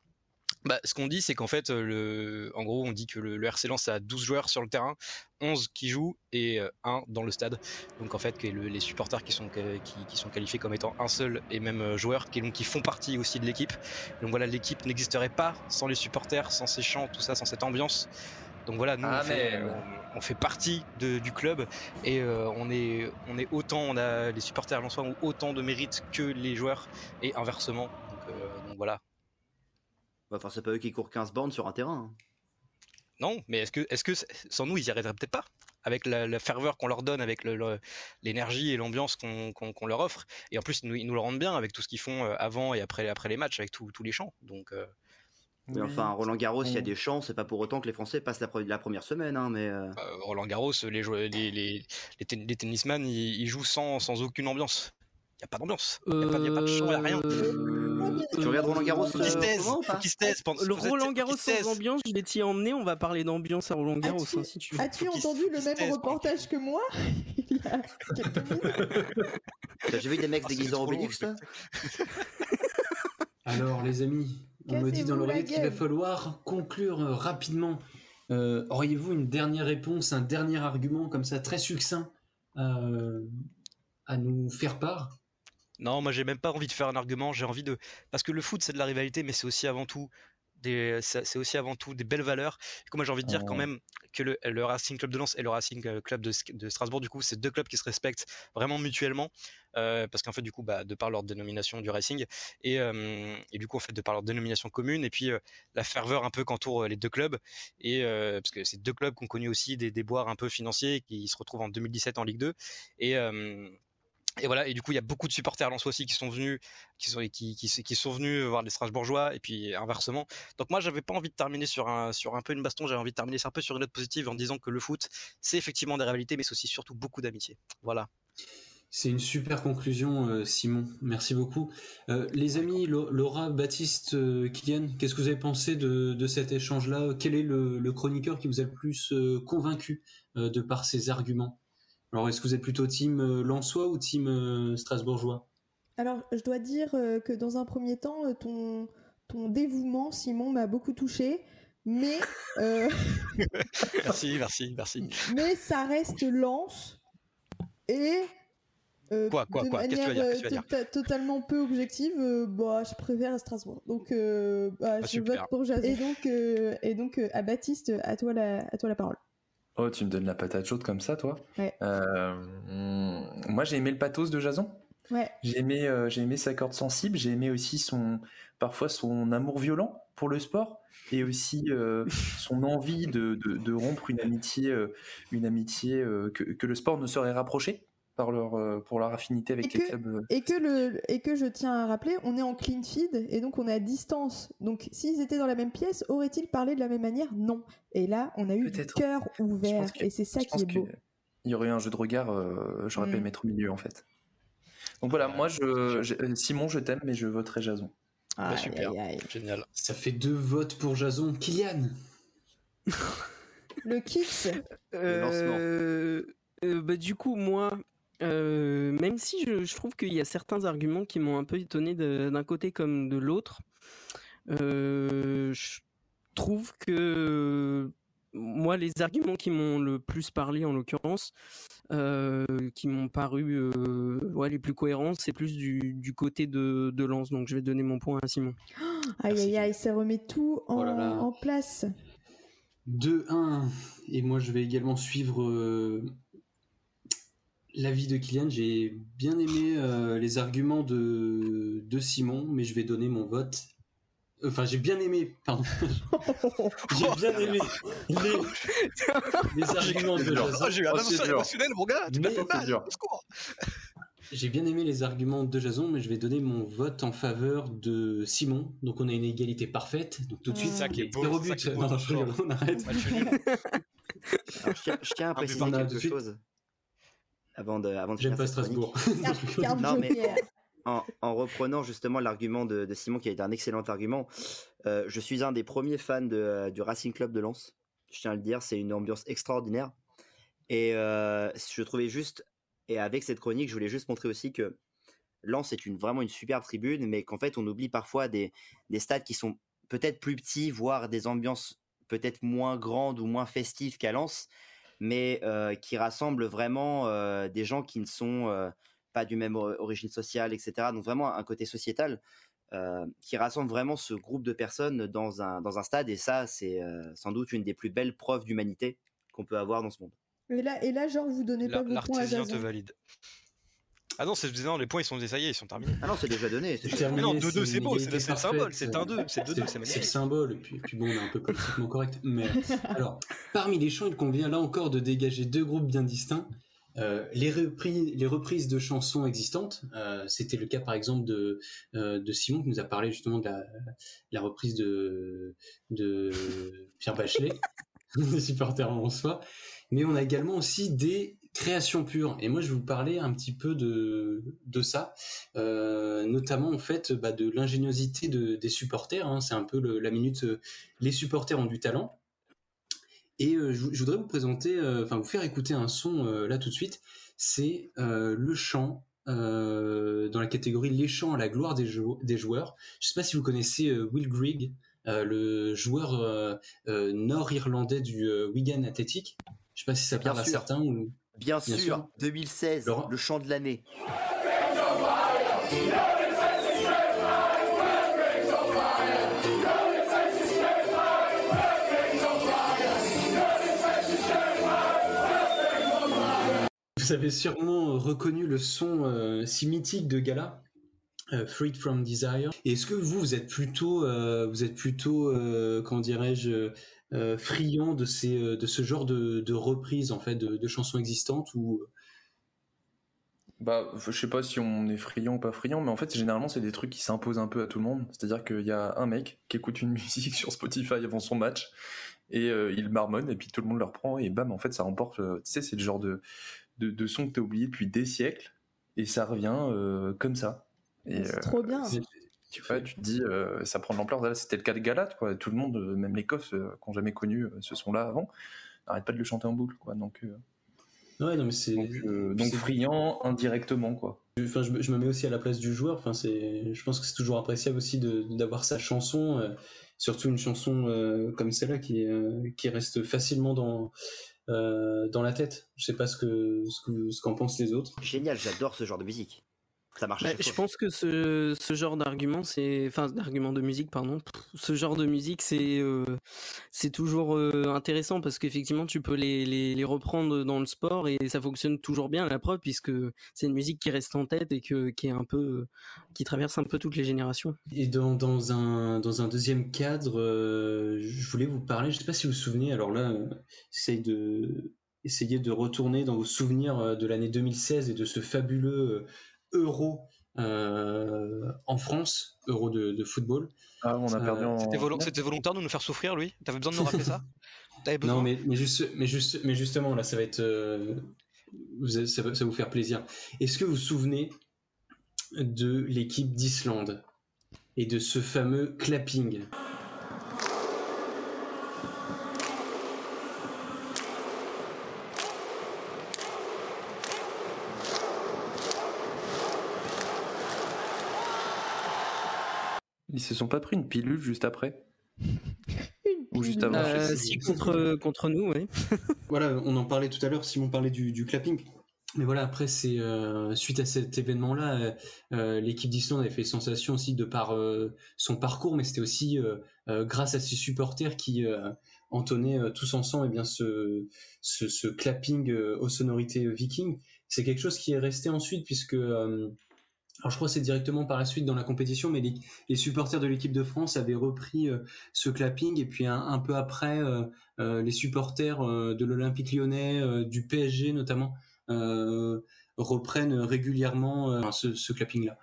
bah, ce qu'on dit, c'est qu'en fait, euh, le... en gros, on dit que le, le RC Lens a 12 joueurs sur le terrain, 11 qui jouent et euh, 1 dans le stade. Donc en fait, que le- les supporters qui sont, qui, qui sont qualifiés comme étant un seul et même euh, joueur, qui, donc, qui font partie aussi de l'équipe. Donc voilà, l'équipe n'existerait pas sans les supporters, sans ces chants, tout ça, sans cette ambiance. Donc voilà, nous, Ah, on, fait, on fait partie de- du club et euh, on, est, on est autant, on a les supporters lensois ont autant de mérite que les joueurs et inversement. Donc, euh, donc voilà. Bah, Enfin, c'est pas eux qui courent 15 bornes sur un terrain. hein. Non, mais est-ce que, est-ce que sans nous, ils y arriveraient peut-être pas? Avec la, la ferveur qu'on leur donne, avec le- le- l'énergie et l'ambiance qu'on leur offre. Et en plus, ils nous, ils nous le rendent bien avec tout ce qu'ils font euh, avant et après, après les matchs, avec tous tous les chants. Donc, euh, Mais enfin, Roland Garros, il y a des champs, c'est pas pour autant que les Français passent la, pre- la première semaine, hein, mais. euh, euh, Roland Garros, les, joueurs- les, les, les, ten- les tennisman, ils, ils jouent sans, sans aucune ambiance. Il n'y a pas d'ambiance. Il n'y a, a pas de chant, il n'y a rien. Tu regardes Roland Garros se euh, faut pas qu'ils se pendant- Le Roland Garros se sans ambiance, je l'ai t'y emmené, on va parler d'ambiance à Roland Garros, As-tu- hein, si tu veux. As-tu entendu le même reportage que moi il y a quelques minutes T'as déjà vu des mecs Ah, c'est déguisés en Obélix, Alors les amis, on me dit dans l'oreillette qu'il va falloir conclure euh, rapidement. Euh, Auriez-vous une dernière réponse, un dernier argument comme ça très succinct euh, à nous faire part? Non, moi j'ai même pas envie de faire un argument, j'ai envie de parce que le foot c'est de la rivalité, mais c'est aussi avant tout des c'est aussi avant tout des belles valeurs. Et moi j'ai envie de dire quand même que le, le Racing Club de Lens et le Racing euh, Club de, de Strasbourg du coup c'est deux clubs qui se respectent vraiment mutuellement euh, parce qu'en fait du coup bah, de par leur dénomination du Racing et, euh, et du coup en fait de par leur dénomination commune et puis euh, la ferveur un peu qu'entoure euh, les deux clubs et parce que c'est deux clubs qui ont connu aussi des déboires un peu financiers qui se retrouvent en 2017 en Ligue 2 et et voilà, et du coup, il y a beaucoup de supporters lensois aussi qui sont venus, qui sont, qui, qui, qui sont venus voir les Strasbourgeois, et puis inversement. Donc moi, j'avais pas envie de terminer sur un, sur un peu une baston, j'avais envie de terminer un peu sur une note positive en disant que le foot, c'est effectivement des rivalités, mais c'est aussi surtout beaucoup d'amitié. Voilà. C'est une super conclusion, euh, Simon. Merci beaucoup. Euh, les amis, Laura, Baptiste, euh, Kylian, qu'est-ce que vous avez pensé de, de cet échange-là? Quel est le, le chroniqueur qui vous a le plus convaincu de par ses arguments? Alors, est-ce que vous êtes plutôt team euh, Lensois ou team euh, Strasbourgeois? Alors, je dois dire euh, que dans un premier temps, euh, ton, ton dévouement, Simon, m'a beaucoup touché. Mais, euh, merci, merci, merci. mais ça reste lance. Et. euh, Quoi, quoi, de quoi? Qu'est-ce que tu vas manière dire? Qu'est-ce que tu vas euh, tota- totalement peu objective, euh, bah, je préfère Strasbourg. Donc, euh, bah, je super. vote pour Jason. Et donc, euh, et donc euh, à Baptiste, à toi la, à toi la parole. Oh, tu me donnes la patate chaude comme ça, toi Ouais. Euh, Moi, j'ai aimé le pathos de Jason. Ouais. J'ai aimé, euh, j'ai aimé sa corde sensible. J'ai aimé aussi son, parfois son amour violent pour le sport et aussi euh, son envie de, de, de rompre une amitié, une amitié que, que le sport ne saurait rapprocher par leur, euh, pour leur affinité avec Et les que- clubs. euh. Et que, le, et que je tiens à rappeler, on est en clean feed et donc on est à distance. Donc s'ils étaient dans la même pièce, auraient-ils parlé de la même manière? Non. Et là, on a eu du cœur ouvert que- et c'est ça je qui pense est beau. Il y aurait eu un jeu de regard, euh, j'aurais pas Mm. aimé être au milieu en fait. Donc voilà, moi, je, je- Simon, je t'aime, mais je voterai Jason. Bah, Aïe, super, aïe, aïe. génial. Ça fait deux votes pour Jason. Kylian Le. Euh, euh, bah, du coup, moi, euh, même si je, je trouve qu'il y a certains arguments qui m'ont un peu étonné d'un côté comme de l'autre, Euh, je trouve que moi, les arguments qui m'ont le plus parlé, en l'occurrence, euh, qui m'ont paru euh, ouais, les plus cohérents, c'est plus du, du côté de, de Lance. Donc, je vais donner mon point à Simon. Aïe aïe aïe, ça remet tout en, Oh là là. en place. 2-1. Et moi, je vais également suivre euh, l'avis de Kylian. J'ai bien aimé euh, les arguments de, de Simon, mais je vais donner mon vote. Enfin, j'ai bien aimé, pardon. j'ai bien aimé les, les arguments de Jason. Oh, j'ai eu un émotionnel, mon gars, tu m'as Mais- fait mal. Au secours. J'ai bien aimé les arguments de Jason, mais je vais donner mon vote en faveur de Simon. Donc on a une égalité parfaite. Donc tout de suite, C'est ça qui est beau, zéro c'est ça but. qui est beau Non, je rigole, on arrête. Je, tiens, je tiens à but préciser quelque chose avant de, avant de J'aime pas Strasbourg. Non, mais en, en reprenant justement l'argument de, de Simon, qui a été un excellent argument, euh, je suis un des premiers fans de, euh, du Racing Club de Lens. Je tiens à le dire, c'est une ambiance extraordinaire. Et euh, je trouvais juste, et avec cette chronique, je voulais juste montrer aussi que Lens est une, vraiment une superbe tribune, mais qu'en fait, on oublie parfois des, des stades qui sont peut-être plus petits, voire des ambiances peut-être moins grandes ou moins festives qu'à Lens, mais euh, qui rassemblent vraiment euh, des gens qui ne sont euh, pas du même or- origine sociale, etc. Donc vraiment un côté sociétal euh, qui rassemble vraiment ce groupe de personnes dans un, dans un stade, et ça, c'est euh, sans doute une des plus belles preuves d'humanité qu'on peut avoir dans ce monde. Et là, et là, genre, vous donnez pas La- points à L'artésien te Jason. valide. Ah non, c'est non, les points ils sont ça y est, ils sont terminés. Ah non, c'est déjà donné. c'est déjà Mais non, Terminé, 2-2 c'est beau, c'est le symbole, c'est un 2, c'est 2-2, c'est C'est le magnifique. symbole, et puis, puis bon, on est un peu politiquement correct. Mais alors, parmi les chants, il convient là encore de dégager deux groupes bien distincts. Euh, les, reprises, les reprises de chansons existantes, euh, c'était le cas par exemple de, euh, de Simon qui nous a parlé justement de la, la reprise de, de Pierre Bachelet, des supporters en soi. Mais on a également aussi des créations pures. Et moi, je vais vous parler un petit peu de, de ça, euh, notamment en fait bah, de l'ingéniosité de, des supporters. hein. C'est un peu le- la minute euh, les supporters ont du talent. Et euh, je, je voudrais vous présenter, enfin vous faire écouter un son là tout de suite. C'est le chant dans la catégorie les chants à la gloire des, jou- des joueurs. Je sais pas si vous connaissez Will Grigg, le joueur nord-irlandais du Wigan Athletic. Je sais pas si ça Bien parle à certains ou. Bien, sûr, 2016, le chant de l'année. Vous avez sûrement reconnu le son euh, si mythique de Gala, euh, Freed from Desire. Et est-ce que vous, vous êtes plutôt, euh, vous êtes plutôt, euh, comment dirais-je, euh, friand de ces, euh, de ce genre de, de reprise en fait de, de chansons existantes ou Bah, je sais pas si on est friand ou pas friand, mais en fait, généralement, c'est des trucs qui s'imposent un peu à tout le monde. C'est-à-dire qu'il y a un mec qui écoute une musique sur Spotify avant son match, et euh, il marmonne, et puis tout le monde le reprend, et bam, en fait, ça remporte. euh, tu sais, c'est le genre de, de, de son que t'as oublié depuis des siècles, et ça revient euh, comme ça. Et, C'est euh, trop bien. Tu vois, tu te dis, euh, ça prend de l'ampleur. Là, C'était le cas de Galate, quoi. Tout le monde, euh, même les Coffs, euh, qui n'ont jamais connu euh, ce son-là avant, n'arrête pas de le chanter en boucle, quoi. Donc, euh, Ouais, non, mais c'est. donc, euh, donc friand indirectement, quoi. Enfin, je, me- je me mets aussi à la place du joueur. Enfin, c'est, je pense que c'est toujours appréciable aussi de, d'avoir sa chanson, euh, surtout une chanson euh, comme celle-là qui, euh, qui reste facilement dans, euh, dans la tête. Je sais pas ce que, ce que, ce qu'en pensent les autres. Génial, j'adore ce genre de musique. Ça marche Bah, je pense que ce, ce genre d'argument, c'est, enfin, d'argument de musique, pardon. Ce genre de musique, c'est, euh, c'est toujours euh, intéressant parce qu'effectivement, tu peux les, les, les reprendre dans le sport et ça fonctionne toujours bien. La preuve, puisque c'est une musique qui reste en tête et que, qui est un peu, qui traverse un peu toutes les générations. Et dans, dans, un, dans un deuxième cadre, euh, je voulais vous parler, je sais pas si vous vous souvenez, alors là, euh, essayez de, essayez de retourner dans vos souvenirs euh, de l'année 2016 et de ce fabuleux euh, euro euh, en France, euro de, de football. Ah, on a perdu en. C'était volo- c'était volontaire de nous faire souffrir, lui? T'avais besoin de nous rappeler ça? T'avais besoin? Non, mais, mais, juste, mais, juste, mais justement, là, ça va être. euh, vous ça, va, ça va vous faire plaisir. Est-ce que vous vous souvenez de l'équipe d'Islande et de ce fameux clapping? Ils se sont pas pris une pilule juste après Ou juste avant Euh, si contre contre nous, ouais. Voilà, on en parlait tout à l'heure, Simon parlait du, du clapping. Mais voilà, après, c'est euh, suite à cet événement-là, euh, euh, l'équipe d'Islande avait fait sensation aussi de par euh, son parcours, mais c'était aussi euh, euh, grâce à ses supporters qui euh, entonnaient euh, tous ensemble eh bien, ce, ce, ce clapping euh, aux sonorités viking. C'est quelque chose qui est resté ensuite, puisque euh, alors je crois que c'est directement par la suite dans la compétition, mais les, les supporters de l'équipe de France avaient repris euh, ce clapping et puis un, un peu après, euh, euh, les supporters euh, de l'Olympique Lyonnais, euh, du PSG notamment, euh, reprennent régulièrement euh, ce, ce clapping-là.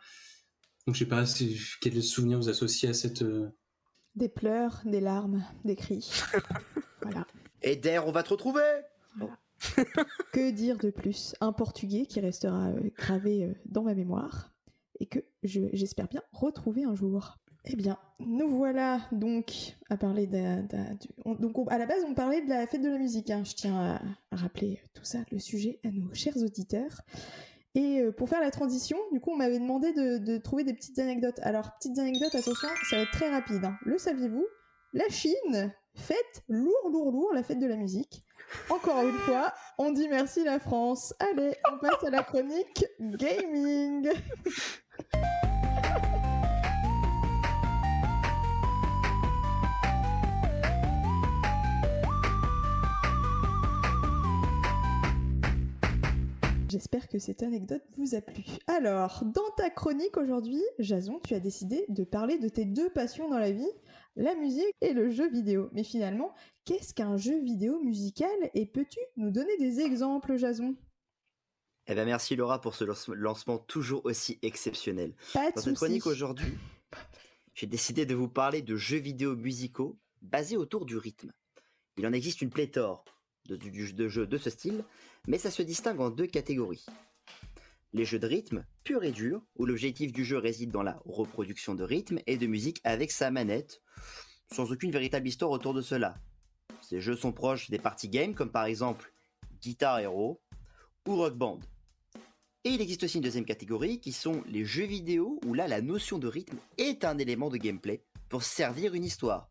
Donc je sais pas si, quel souvenir vous associez à cette. euh, Des pleurs, des larmes, des cris. voilà. Et d'air, on va te retrouver Que dire de plus? Un portugais qui restera euh, gravé euh, dans ma mémoire et que je- j'espère bien retrouver un jour. Eh bien, nous voilà donc à parler on- donc on- à la base on parlait de la fête de la musique. hein. Je tiens à, rappeler tout ça, le sujet à nos chers auditeurs. Et euh, pour faire la transition, du coup, on m'avait demandé de, de trouver des petites anecdotes. Alors, petites anecdotes, attention, ça va être très rapide. hein. Le saviez-vous? La Chine fête lourd, lourd, lourd la fête de la musique. Encore une fois, on dit merci la France. Allez, on passe à la chronique gaming. J'espère que cette anecdote vous a plu. Alors, dans ta chronique aujourd'hui, Jason, tu as décidé de parler de tes deux passions dans la vie, la musique et le jeu vidéo. Mais finalement, qu'est-ce qu'un jeu vidéo musical et peux-tu nous donner des exemples, Jason? Eh ben merci Laura pour ce lance- lancement toujours aussi exceptionnel. Pas de Dans cette chronique aujourd'hui, j'ai décidé de vous parler de jeux vidéo musicaux basés autour du rythme. Il en existe une pléthore de, de jeux de ce style, mais ça se distingue en deux catégories. Les jeux de rythme pur et dur, où l'objectif du jeu réside dans la reproduction de rythme et de musique avec sa manette, sans aucune véritable histoire autour de cela. Ces jeux sont proches des party games comme par exemple Guitar Hero ou Rock Band. Et il existe aussi une deuxième catégorie qui sont les jeux vidéo où là la notion de rythme est un élément de gameplay pour servir une histoire.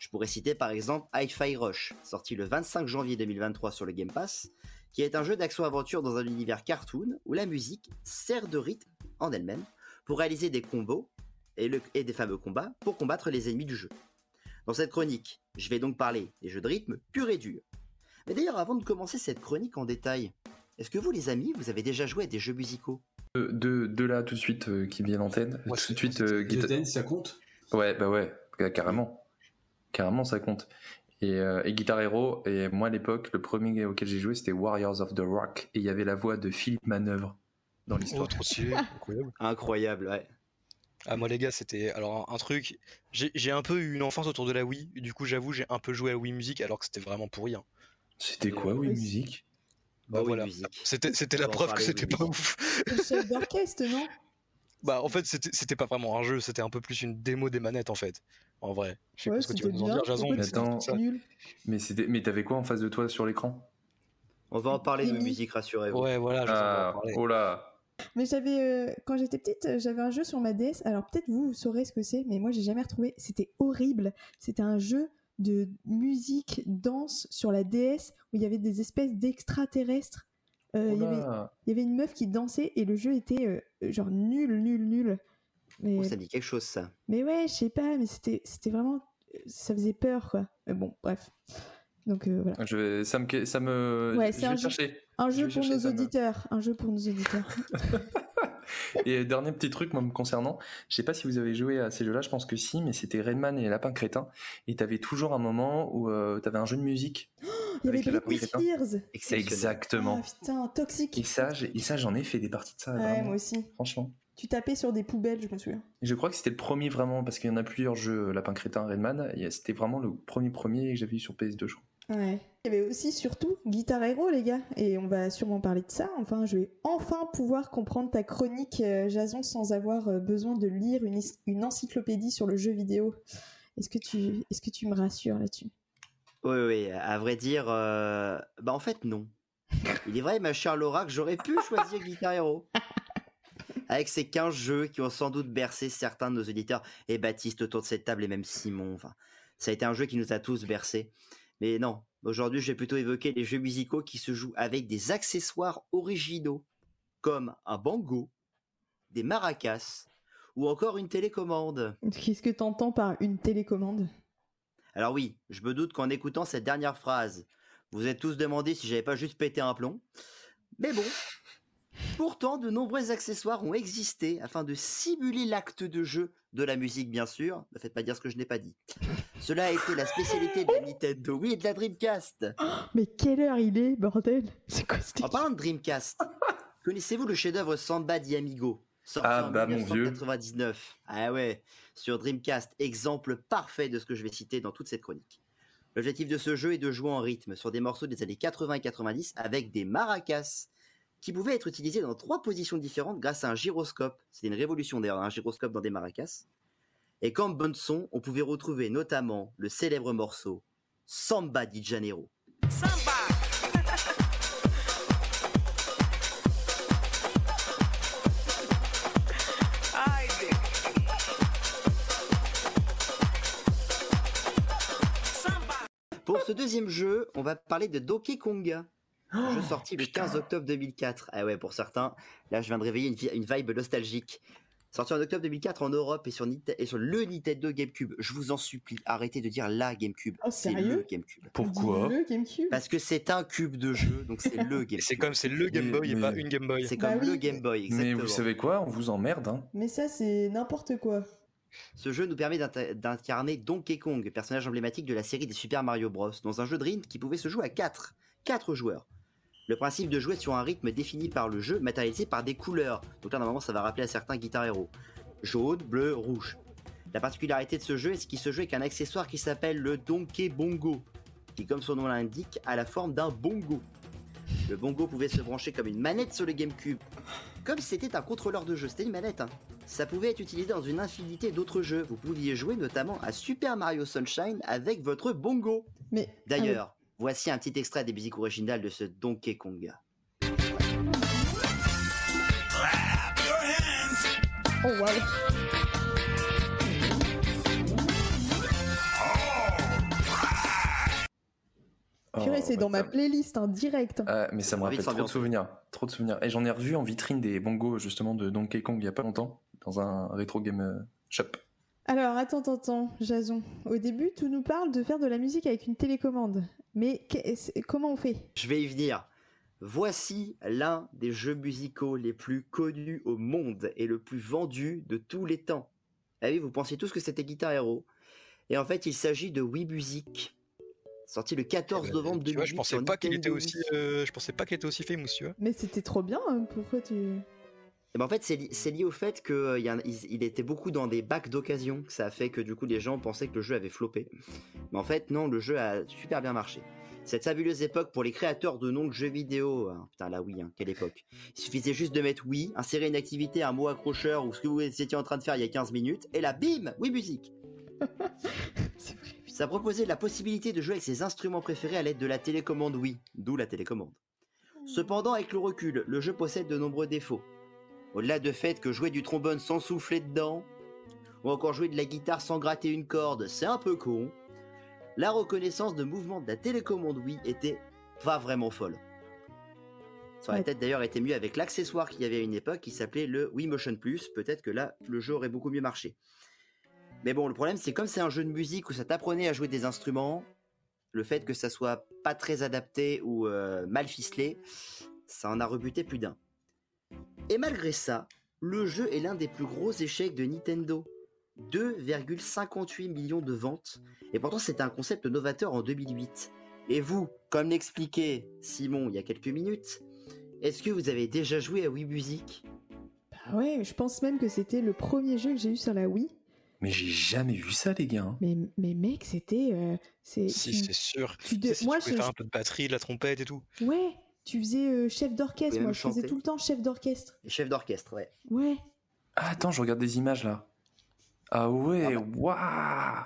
Je pourrais citer par exemple Hi-Fi Rush, sorti le 25 janvier 2023 sur le Game Pass, qui est un jeu d'action-aventure dans un univers cartoon où la musique sert de rythme en elle-même pour réaliser des combos et, des fameux combats pour combattre les ennemis du jeu. Dans cette chronique, je vais donc parler des jeux de rythme pur et dur. Mais d'ailleurs, avant de commencer cette chronique en détail, est-ce que vous les amis, vous avez déjà joué à des jeux musicaux? Euh, de, de là tout de suite euh, qui viennent en tête. tout de suite. euh, Dance, ça compte? Ouais, bah ouais, euh, carrément. Carrément, ça compte. Et, euh, et Guitar Hero, et moi à l'époque, le premier auquel j'ai joué, c'était Warriors of the Rock, et il y avait la voix de Philippe Manœuvre dans l'histoire. Oh, incroyable. Incroyable, ouais. Ah moi les gars c'était alors un, un truc j'ai un peu eu une enfance autour de la Wii du coup j'avoue j'ai un peu joué à la Wii Music alors que c'était vraiment pourri hein. C'était quoi, oui, musique Bah oui, voilà c'était c'était On la va en preuve que parler, c'était pas ouf Le chef d'orchestre, non? Bah en fait c'était c'était pas vraiment un jeu c'était un peu plus une démo des manettes en fait en vrai je sais Ouais, pas ce que tu c'était nous en bien. dire Jason mais Attends. Mais c'était, mais t'avais quoi en face de toi sur l'écran? On va en parler de musique, rassurez-vous. ouais voilà Ah, oh là Mais j'avais, euh, quand j'étais petite, euh, j'avais un jeu sur ma DS. Alors peut-être vous, vous saurez ce que c'est, mais moi j'ai jamais retrouvé. C'était horrible. C'était un jeu de musique danse sur la DS où il y avait des espèces d'extraterrestres. Euh, il, y avait, une meuf qui dansait et le jeu était euh, genre nul, nul, nul. Mais, Oh, ça dit quelque chose, ça. mais ouais, je sais pas, mais c'était, c'était vraiment, ça faisait peur quoi. Mais bon, bref. Donc euh, voilà. Je vais- ça me, ça me, Ouais, je c'est vais un un Je jeu pour chercher, nos auditeurs, un jeu pour nos auditeurs. Et dernier petit truc, moi, me concernant, je sais pas si vous avez joué à ces jeux-là, je pense que si, mais c'était Rayman et les Lapins Crétins. Et t'avais toujours un moment où euh, t'avais un jeu de musique. Il y avait Britney. Spears. Exactement. Ah putain, toxique. Et ça, j'en ai fait des parties de ça. Ouais, vraiment. moi aussi. Franchement. Tu tapais sur des poubelles, je me souviens. Et je crois que c'était le premier vraiment, parce qu'il y en a plusieurs jeux, euh, Lapin Crétin, Rayman. et C'était vraiment le premier premier que j'avais eu sur PS2, je crois. Ouais. Il y avait aussi surtout Guitar Hero, les gars, et on va sûrement parler de ça. Enfin, je vais enfin pouvoir comprendre ta chronique, euh, Jason, sans avoir euh, besoin de lire une, encyclopédie sur le jeu vidéo. Est-ce que tu, est-ce que tu me rassures là-dessus? Oui, oui, à vrai dire, euh, bah en fait, non. Il est vrai, ma chère Laura, que j'aurais pu choisir Guitar Hero. avec ces 15 jeux qui ont sans doute bercé certains de nos auditeurs et Baptiste autour de cette table et même Simon. Enfin, ça a été un jeu qui nous a tous bercés. Mais non, aujourd'hui, je vais plutôt évoquer les jeux musicaux qui se jouent avec des accessoires originaux, comme un bango, des maracas ou encore une télécommande. Qu'est-ce que t'entends par une télécommande? Alors oui, je me doute qu'en écoutant cette dernière phrase, vous êtes tous demandé si j'avais pas juste pété un plomb. Mais bon, pourtant de nombreux accessoires ont existé afin de simuler l'acte de jeu de la musique bien sûr. Ne faites pas dire ce que je n'ai pas dit. Cela a été la spécialité de la Nintendo, oui, et de la Dreamcast. Mais quelle heure il est, bordel? C'est quoi ce En parlant de Dreamcast, connaissez-vous le chef-d'œuvre Samba di Amigo sorti Ah en bah, mon vieux. 1999. Ah ouais, sur Dreamcast, exemple parfait de ce que je vais citer dans toute cette chronique. L'objectif de ce jeu est de jouer en rythme sur des morceaux des années 80 et 90 avec des maracas qui pouvaient être utilisés dans trois positions différentes grâce à un gyroscope. C'était une révolution d'ailleurs, un gyroscope dans des maracas. Et comme bonne son, on pouvait retrouver notamment le célèbre morceau Samba di Janeiro. Pour ce deuxième jeu, on va parler de Donkey Konga. Un jeu sorti le 15 octobre 2004. Ah ouais, pour certains, là je viens de réveiller une, vi- une vibe nostalgique. Sorti en octobre 2004 en Europe et sur, Nite- et sur le Nintendo GameCube. Je vous en supplie, arrêtez de dire la GameCube. c'est Oh, sérieux? le GameCube. Pourquoi? Le GameCube Parce que c'est un cube de jeu, donc c'est le GameCube. C'est comme c'est le Game Boy et pas une Game Boy. C'est Bah comme oui. le Game Boy, Mais vous savez quoi? On vous emmerde. Hein. Mais ça, c'est n'importe quoi. Ce jeu nous permet d'incarner Donkey Kong, personnage emblématique de la série des Super Mario Bros, dans un jeu de rythme qui pouvait se jouer à 4. 4 joueurs. Le principe de jouer sur un rythme défini par le jeu, matérialisé par des couleurs. Donc là, normalement, ça va rappeler à certains Guitar Hero. Jaune, bleu, rouge. La particularité de ce jeu est qu'il se joue avec un accessoire qui s'appelle le Donkey Bongo, qui, comme son nom l'indique, a la forme d'un bongo. Le bongo pouvait se brancher comme une manette sur le GameCube, comme si c'était un contrôleur de jeu, c'était une manette. hein. Ça pouvait être utilisé dans une infinité d'autres jeux. Vous pouviez jouer notamment à Super Mario Sunshine avec votre bongo. Mais D'ailleurs, voici un petit extrait des musiques originales de ce Donkey Kong. Oh wow. Purée, c'est dans ma playlist, hein, direct. Ah, mais ça me rappelle trop de souvenirs. Trop de souvenirs. Et j'en ai revu en vitrine des bongos justement de Donkey Kong il y a pas longtemps, dans un rétro game euh, shop. Alors, attends, attends, attends, Jason. Au début, tu nous parles de faire de la musique avec une télécommande. Mais comment on fait? Je vais y venir. Voici l'un des jeux musicaux les plus connus au monde et le plus vendu de tous les temps. Ah oui, vous pensiez tous que c'était Guitar Hero? Et en fait, il s'agit de Wii Music, sorti le 14 novembre 2008. Tu vois, je pensais pas qu'il était aussi, euh, je pensais pas qu'il était aussi famous, tu vois. Mais c'était trop bien, hein, pourquoi tu... Eh ben, en fait, c'est li- c'est lié au fait qu'il il, il était beaucoup dans des bacs d'occasion. que Ça a fait que du coup, les gens pensaient que le jeu avait floppé. Mais en fait, non, le jeu a super bien marché. Cette fabuleuse époque pour les créateurs de noms de jeux vidéo. hein, putain, là, oui, hein, quelle époque. Il suffisait juste de mettre oui, insérer une activité, un mot accrocheur ou ce que vous étiez en train de faire il y a 15 minutes, et là, bim, oui, musique. Ça proposait la possibilité de jouer avec ses instruments préférés à l'aide de la télécommande Wii, d'où la télécommande. Cependant, avec le recul, le jeu possède de nombreux défauts. Au-delà de fait que jouer du trombone sans souffler dedans, ou encore jouer de la guitare sans gratter une corde, c'est un peu con, la reconnaissance de mouvement de la télécommande Wii était pas vraiment folle. Ça aurait Ouais. peut-être d'ailleurs été mieux avec l'accessoire qu'il y avait à une époque qui s'appelait le Wii Motion Plus, peut-être que là, le jeu aurait beaucoup mieux marché. Mais bon, le problème c'est comme c'est un jeu de musique où ça t'apprenait à jouer des instruments, le fait que ça soit pas très adapté ou euh, mal ficelé, ça en a rebuté plus d'un. Et malgré ça, le jeu est l'un des plus gros échecs de Nintendo. 2,58 millions de ventes. Et pourtant, c'était un concept novateur en 2008. Et vous, comme l'expliquait Simon il y a quelques minutes, est-ce que vous avez déjà joué à Wii Music? Bah ouais, je pense même que c'était le premier jeu que j'ai eu sur la Wii. Mais j'ai jamais vu ça, les gars. hein. Mais, mais mec, c'était... euh, c'est, Si, tu- c'est sûr. tu de- Tu sais, si moi, tu pouvais je- faire un peu de batterie, de la trompette et tout. Ouais, tu faisais euh, chef d'orchestre, moi je faisais tout le temps chef d'orchestre. Chef d'orchestre, ouais. Ouais. Ah, attends, je regarde des images là. Ah ouais, waouh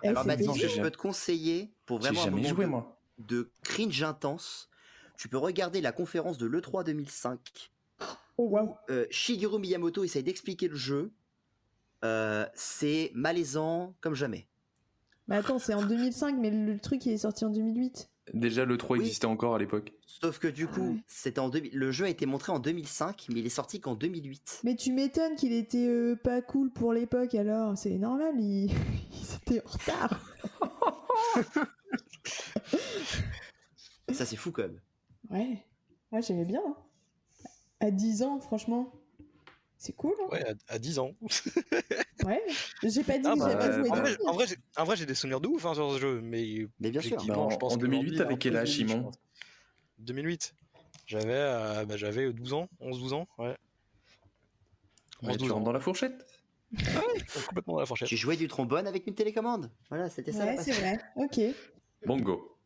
Eh, Alors c'est Baptiste, délire. je peux te conseiller, pour vraiment un jamais moment joué, de, moi. de cringe intense, tu peux regarder la conférence de l'E3 2005. où euh, Shigeru Miyamoto essaye d'expliquer le jeu. Euh, c'est malaisant comme jamais. Mais attends, c'est en 2005, mais le truc il est sorti en 2008. Déjà, le 3 existait encore à l'époque. Sauf que du coup, c'était en 2000 le jeu a été montré en 2005, mais il est sorti qu'en 2008. Mais tu m'étonnes qu'il était euh, pas cool pour l'époque alors, c'est normal, il... il était en retard. Ça, c'est fou quand même. Ouais, moi j'aimais bien. hein. À 10 ans, franchement, c'est cool. hein. Ouais, à, à 10 ans. Ouais, j'ai pas dit Ah que j'avais bah, pas joué en, vrai, en vrai, j'ai- en vrai, j'ai des souvenirs de ouf hein, sur ce jeu, mais, bien sûr. Bah, en- je pense en que 2008, aujourd'hui, t'avais un quel âge, Simon pense. 2008. J'avais euh, bah, j'avais 12 ans, 11-12 ans, ouais. Ouais, tu rentres dans la fourchette. complètement dans la fourchette. Tu jouais du trombone avec une télécommande? Voilà, c'était ça. Ouais, c'est vrai, ok. Bongo.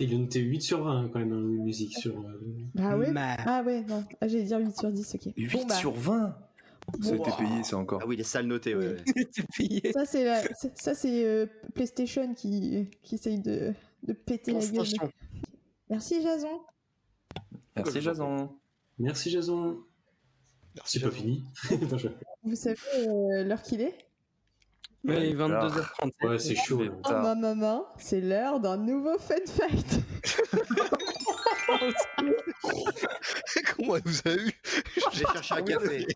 Et il a noté 8 sur 20 quand même, en musique sur. euh, Ah ouais? Ma- Ah ouais, non. Ah, j'allais dire 8 sur 10, ok. 8 Bon, bah, sur 20 Ça a été payé, ça encore. Ah oui, les salles notées, ouais. Ça, c'est la- ça, c'est euh, PlayStation qui, qui essaye de, de péter la gueule. Merci, Jason. Merci, Jason. Merci Jason. C'est pas fini. Vous savez euh, l'heure qu'il est? Oui, 22h37. Ouais, c'est chaud. Oh ma maman, c'est l'heure d'un nouveau fun fact. Comment elle vous a eu? J'ai cherché un café.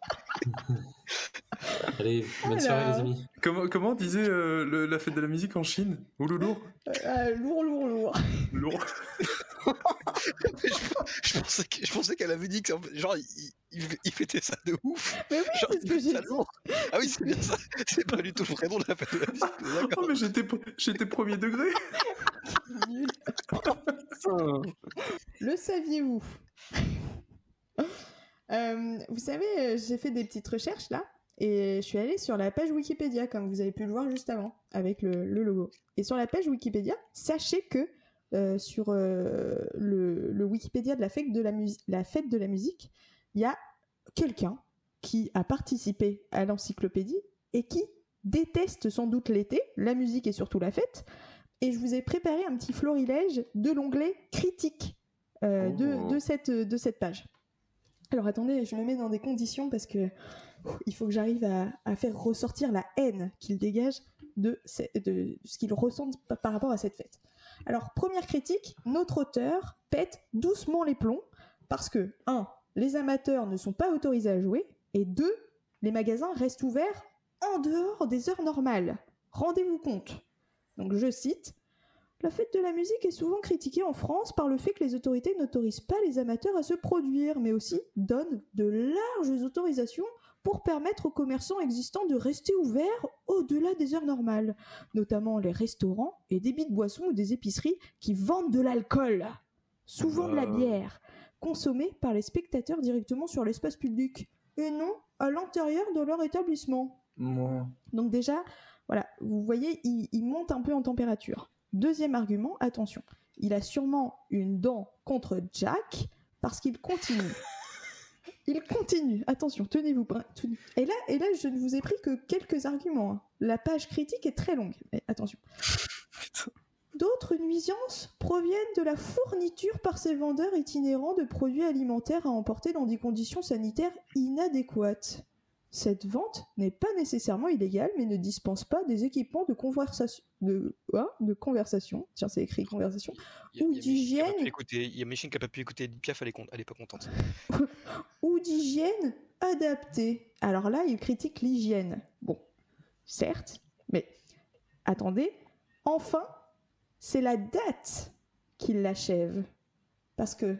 Allez, bonne soirée les amis. Comment, comment disait euh, le- la fête de la musique en Chine? Ouloulour Euh, lourd, lourd, lourd. Lourd. je pensais je pensais qu'elle avait dit que genre il, il, il fêtait ça de ouf. Mais oui, c'est ce que j'ai dit. lourd. Ah oui, c'est bien ça. C'est pas du tout le vrai nom de la fête de la musique. Oh, mais j'étais, j'étais premier degré. Nul. Le saviez-vous? Euh, Vous savez, euh, j'ai fait des petites recherches là, et je suis allée sur la page Wikipédia, comme vous avez pu le voir juste avant, avec le, le logo. Et sur la page Wikipédia, sachez que euh, sur euh, le, le Wikipédia de la fête de la, la fête de la musique, il y a quelqu'un qui a participé à l'encyclopédie et qui déteste sans doute l'été, la musique et surtout la fête. Et je vous ai préparé un petit florilège de l'onglet critique euh, de, de, cette, de cette page. Alors attendez, je me mets dans des conditions parce que il faut que j'arrive à, faire ressortir la haine qu'il dégage de, ce- qu'il ressent pa- par rapport à cette fête. Alors première critique, notre auteur pète doucement les plombs parce que 1. Les amateurs ne sont pas autorisés à jouer et 2. Les magasins restent ouverts en dehors des heures normales. Rendez-vous compte. Donc je cite la fête de la musique est souvent critiquée en France par le fait que les autorités n'autorisent pas les amateurs à se produire, mais aussi donnent de larges autorisations pour permettre aux commerçants existants de rester ouverts au-delà des heures normales, notamment les restaurants et débits de boissons ou des épiceries qui vendent de l'alcool, souvent de la Wow. bière, consommée par les spectateurs directement sur l'espace public, et non à l'intérieur de leur établissement. Donc déjà, voilà, vous voyez, il, il monte un peu en température. Deuxième argument, attention, il a sûrement une dent contre Jack parce qu'il continue. Il continue. Attention, tenez-vous. Et là, et là, je ne vous ai pris que quelques arguments. hein. La page critique est très longue. Mais attention. D'autres nuisances proviennent de la fourniture par ces vendeurs itinérants de produits alimentaires à emporter dans des conditions sanitaires inadéquates. Cette vente n'est pas nécessairement illégale, mais ne dispense pas des équipements de conversation, de, hein, de conversation, tiens c'est écrit conversation, ou a d'hygiène, écouter, il y a Machine qui a pas pu écouter Edith Piaf, elle est, elle est pas contente. ou d'hygiène adaptée. Alors là, il critique l'hygiène. Bon, certes, mais attendez, enfin, c'est la date qui l'achève. Parce que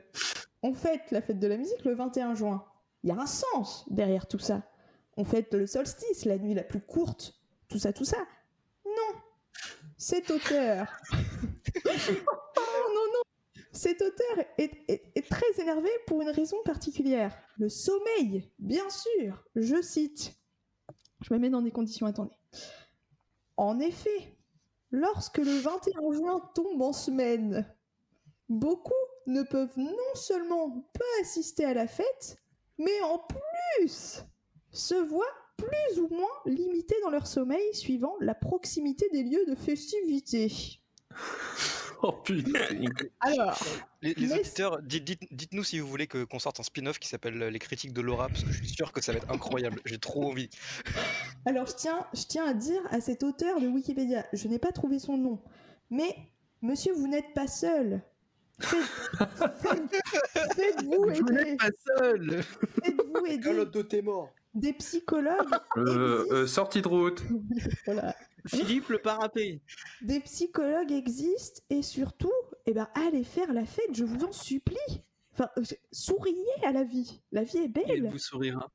on fête la fête de la musique le 21 juin. Il y a un sens derrière tout ça. On fête le solstice, la nuit la plus courte, tout ça, tout ça. Non, cet auteur. oh non, non, cet auteur est, très énervé pour une raison particulière. Le sommeil, bien sûr. Je cite. Je me mets dans des conditions, attendez. En effet, lorsque le 21 juin tombe en semaine, beaucoup ne peuvent non seulement pas assister à la fête, mais en plus se voient plus ou moins limités dans leur sommeil suivant la proximité des lieux de festivité. Oh putain. Alors, Les, auditeurs, dites, dites- dites-nous si vous voulez que- qu'on sorte un spin-off qui s'appelle euh, Les critiques de Laura, parce que je suis sûr que ça va être incroyable. J'ai trop envie. Alors, je tiens, je tiens à dire à cet auteur de Wikipédia, je n'ai pas trouvé son nom, mais monsieur, vous n'êtes pas seul. Faites- faites- Faites-vous Vous aider. n'êtes pas seul. Faites-vous aider. Calotte de tes morts. Des psychologues. Euh, euh, sortie de route. voilà. Philippe le parapé. Des psychologues existent et surtout, eh ben, allez faire la fête, je vous en supplie. Enfin, euh, souriez à la vie. La vie est Il belle. vous sourira.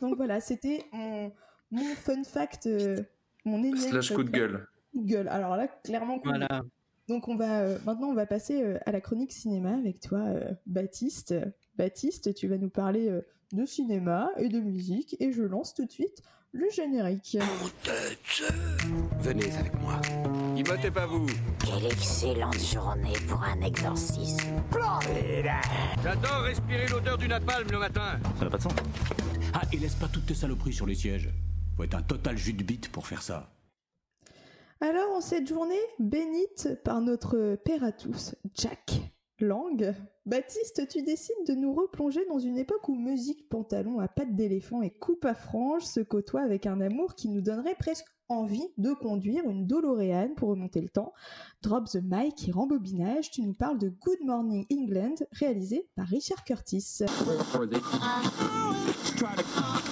Donc voilà, c'était mon, mon fun fact, euh, mon énième Slash coup de fact. gueule. Coup de gueule. Alors là, clairement, Voilà. gueule. Donc on va euh, maintenant on va passer euh, à la chronique cinéma avec toi, euh, Baptiste. Baptiste, tu vas nous parler euh, de cinéma et de musique et je lance tout de suite le générique. Venez avec moi. Immotez pas vous. Quelle excellente journée pour un exorcisme. J'adore respirer l'odeur du napalm le matin. Ça n'a pas de sens. Ah, et laisse pas toutes tes saloperies sur les sièges. Faut être un total jus de bite pour faire ça. Alors en cette journée bénite par notre père à tous, Jack Lang, Baptiste, tu décides de nous replonger dans une époque où musique, pantalon à pattes d'éléphant et coupe à franges se côtoient avec un amour qui nous donnerait presque envie de conduire une DeLorean pour remonter le temps. Drop the mic et rembobinage, tu nous parles de Good Morning England, réalisé par Richard Curtis.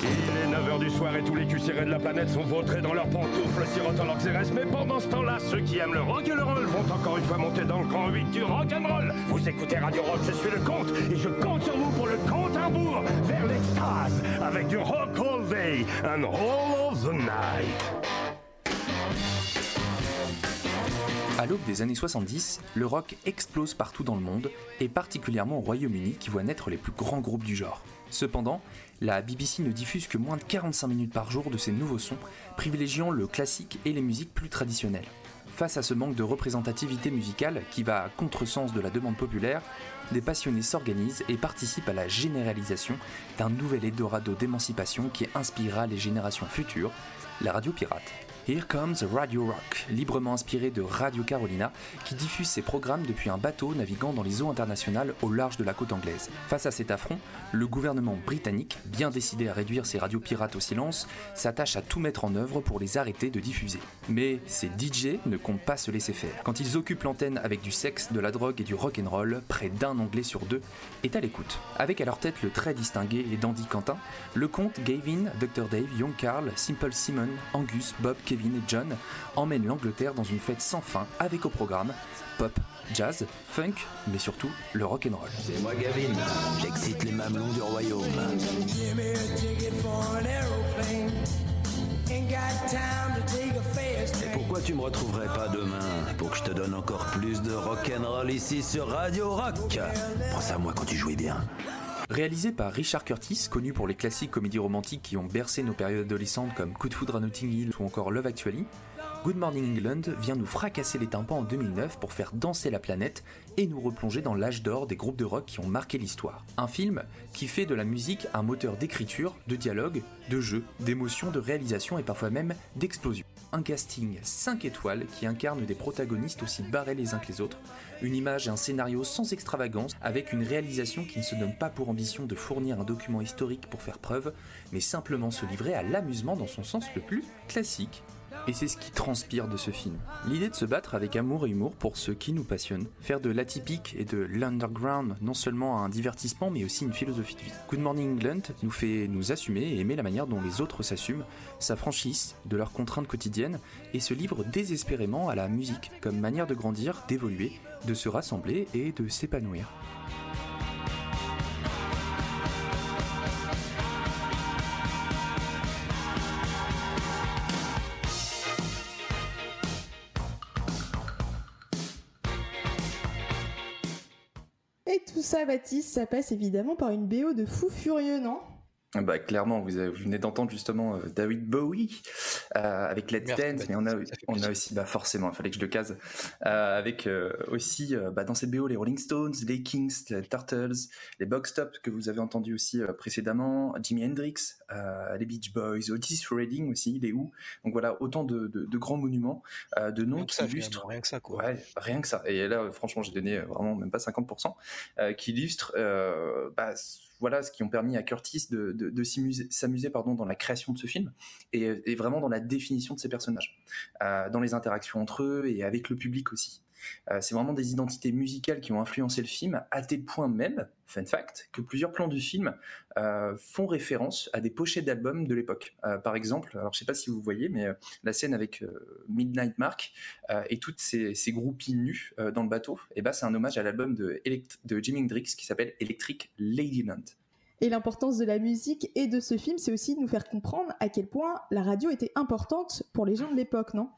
Il est 9h du soir et tous les cuissérés de la planète sont vautrés dans leurs pantoufles, sirotant leurs Xérès. Mais pendant ce temps-là, ceux qui aiment le rock et le roll vont encore une fois monter dans le grand 8 du rock'n'roll. Vous écoutez Radio Rock, je suis le comte et je compte sur vous pour le compte à rebours vers l'extase avec du rock all day and all of the night. À l'aube des années 70, le rock explose partout dans le monde, et particulièrement au Royaume-Uni qui voit naître les plus grands groupes du genre. Cependant, la BBC ne diffuse que moins de 45 minutes par jour de ces nouveaux sons, privilégiant le classique et les musiques plus traditionnelles. Face à ce manque de représentativité musicale qui va à contresens de la demande populaire, des passionnés s'organisent et participent à la généralisation d'un nouvel Eldorado d'émancipation qui inspirera les générations futures, la radio pirate. Here Comes Radio Rock, librement inspiré de Radio Carolina, qui diffuse ses programmes depuis un bateau naviguant dans les eaux internationales au large de la côte anglaise. Face à cet affront, le gouvernement britannique, bien décidé à réduire ses radios pirates au silence, s'attache à tout mettre en œuvre pour les arrêter de diffuser. Mais ces DJ ne comptent pas se laisser faire. Quand ils occupent l'antenne avec du sexe, de la drogue et du rock'n'roll, près d'un anglais sur deux est à l'écoute. Avec à leur tête le très distingué et dandy Quentin, le comte Gavin, Dr Dave, Young Carl, Simple Simon, Angus, Bob, Kevin et John emmènent l'Angleterre dans une fête sans fin avec au programme pop, jazz, funk, mais surtout le rock'n'roll. C'est moi Gavin, j'excite les mamelons du royaume. Et pourquoi tu me retrouverais pas demain pour que je te donne encore plus de rock'n'roll ici sur Radio Rock? Pense à moi quand tu jouais bien. Réalisé par Richard Curtis, connu pour les classiques comédies romantiques qui ont bercé nos périodes adolescentes comme Coup de foudre à Notting Hill ou encore Love Actually, Good Morning England vient nous fracasser les tympans en 2009 pour faire danser la planète et nous replonger dans l'âge d'or des groupes de rock qui ont marqué l'histoire. Un film qui fait de la musique un moteur d'écriture, de dialogue, de jeu, d'émotion, de réalisation et parfois même d'explosion. Un casting 5 étoiles qui incarne des protagonistes aussi barrés les uns que les autres, une image et un scénario sans extravagance avec une réalisation qui ne se donne pas pour ambition de fournir un document historique pour faire preuve, mais simplement se livrer à l'amusement dans son sens le plus classique. Et c'est ce qui transpire de ce film. L'idée de se battre avec amour et humour pour ce qui nous passionne, faire de l'atypique et de l'underground non seulement un divertissement mais aussi une philosophie de vie. Good Morning England nous fait nous assumer et aimer la manière dont les autres s'assument, s'affranchissent de leurs contraintes quotidiennes et se livrent désespérément à la musique comme manière de grandir, d'évoluer, de se rassembler et de s'épanouir. Et tout ça, Baptiste, ça passe évidemment par une BO de fou furieux, non? Bah, clairement, vous, avez- vous venez d'entendre justement euh, David Bowie euh, avec Let's Merci, Dance, mais on a, on a aussi, bah forcément, il fallait que je le case, euh, avec euh, aussi euh, bah, dans cette BO les Rolling Stones, les Kings, les Turtles, les Box Top que vous avez entendu aussi euh, précédemment, Jimi Hendrix, euh, les Beach Boys, Otis Redding aussi, les Who. Donc voilà, autant de, de- de grands monuments, euh, de noms Rien qui ça, illustrent. rien que ça, quoi. Ouais, rien que ça. Et là, franchement, j'ai donné vraiment même pas 50%, euh, qui illustrent euh, bah, voilà, ce qui ont permis à Curtis de, s'amuser, pardon, dans la création de ce film et, vraiment dans la définition de ces personnages, euh, dans les interactions entre eux et avec le public aussi. Euh, c'est vraiment des identités musicales qui ont influencé le film, à tel point même, fun fact, que plusieurs plans du film euh, font référence à des pochettes d'albums de l'époque. Euh, par exemple, alors je sais pas si vous voyez, mais la scène avec Midnight Mark et toutes ces, ces groupies nues dans le bateau, et bah, c'est un hommage à l'album de, de Jimi Hendrix qui s'appelle Electric Ladyland. Et l'importance de la musique et de ce film, c'est aussi de nous faire comprendre à quel point la radio était importante pour les gens de l'époque, non?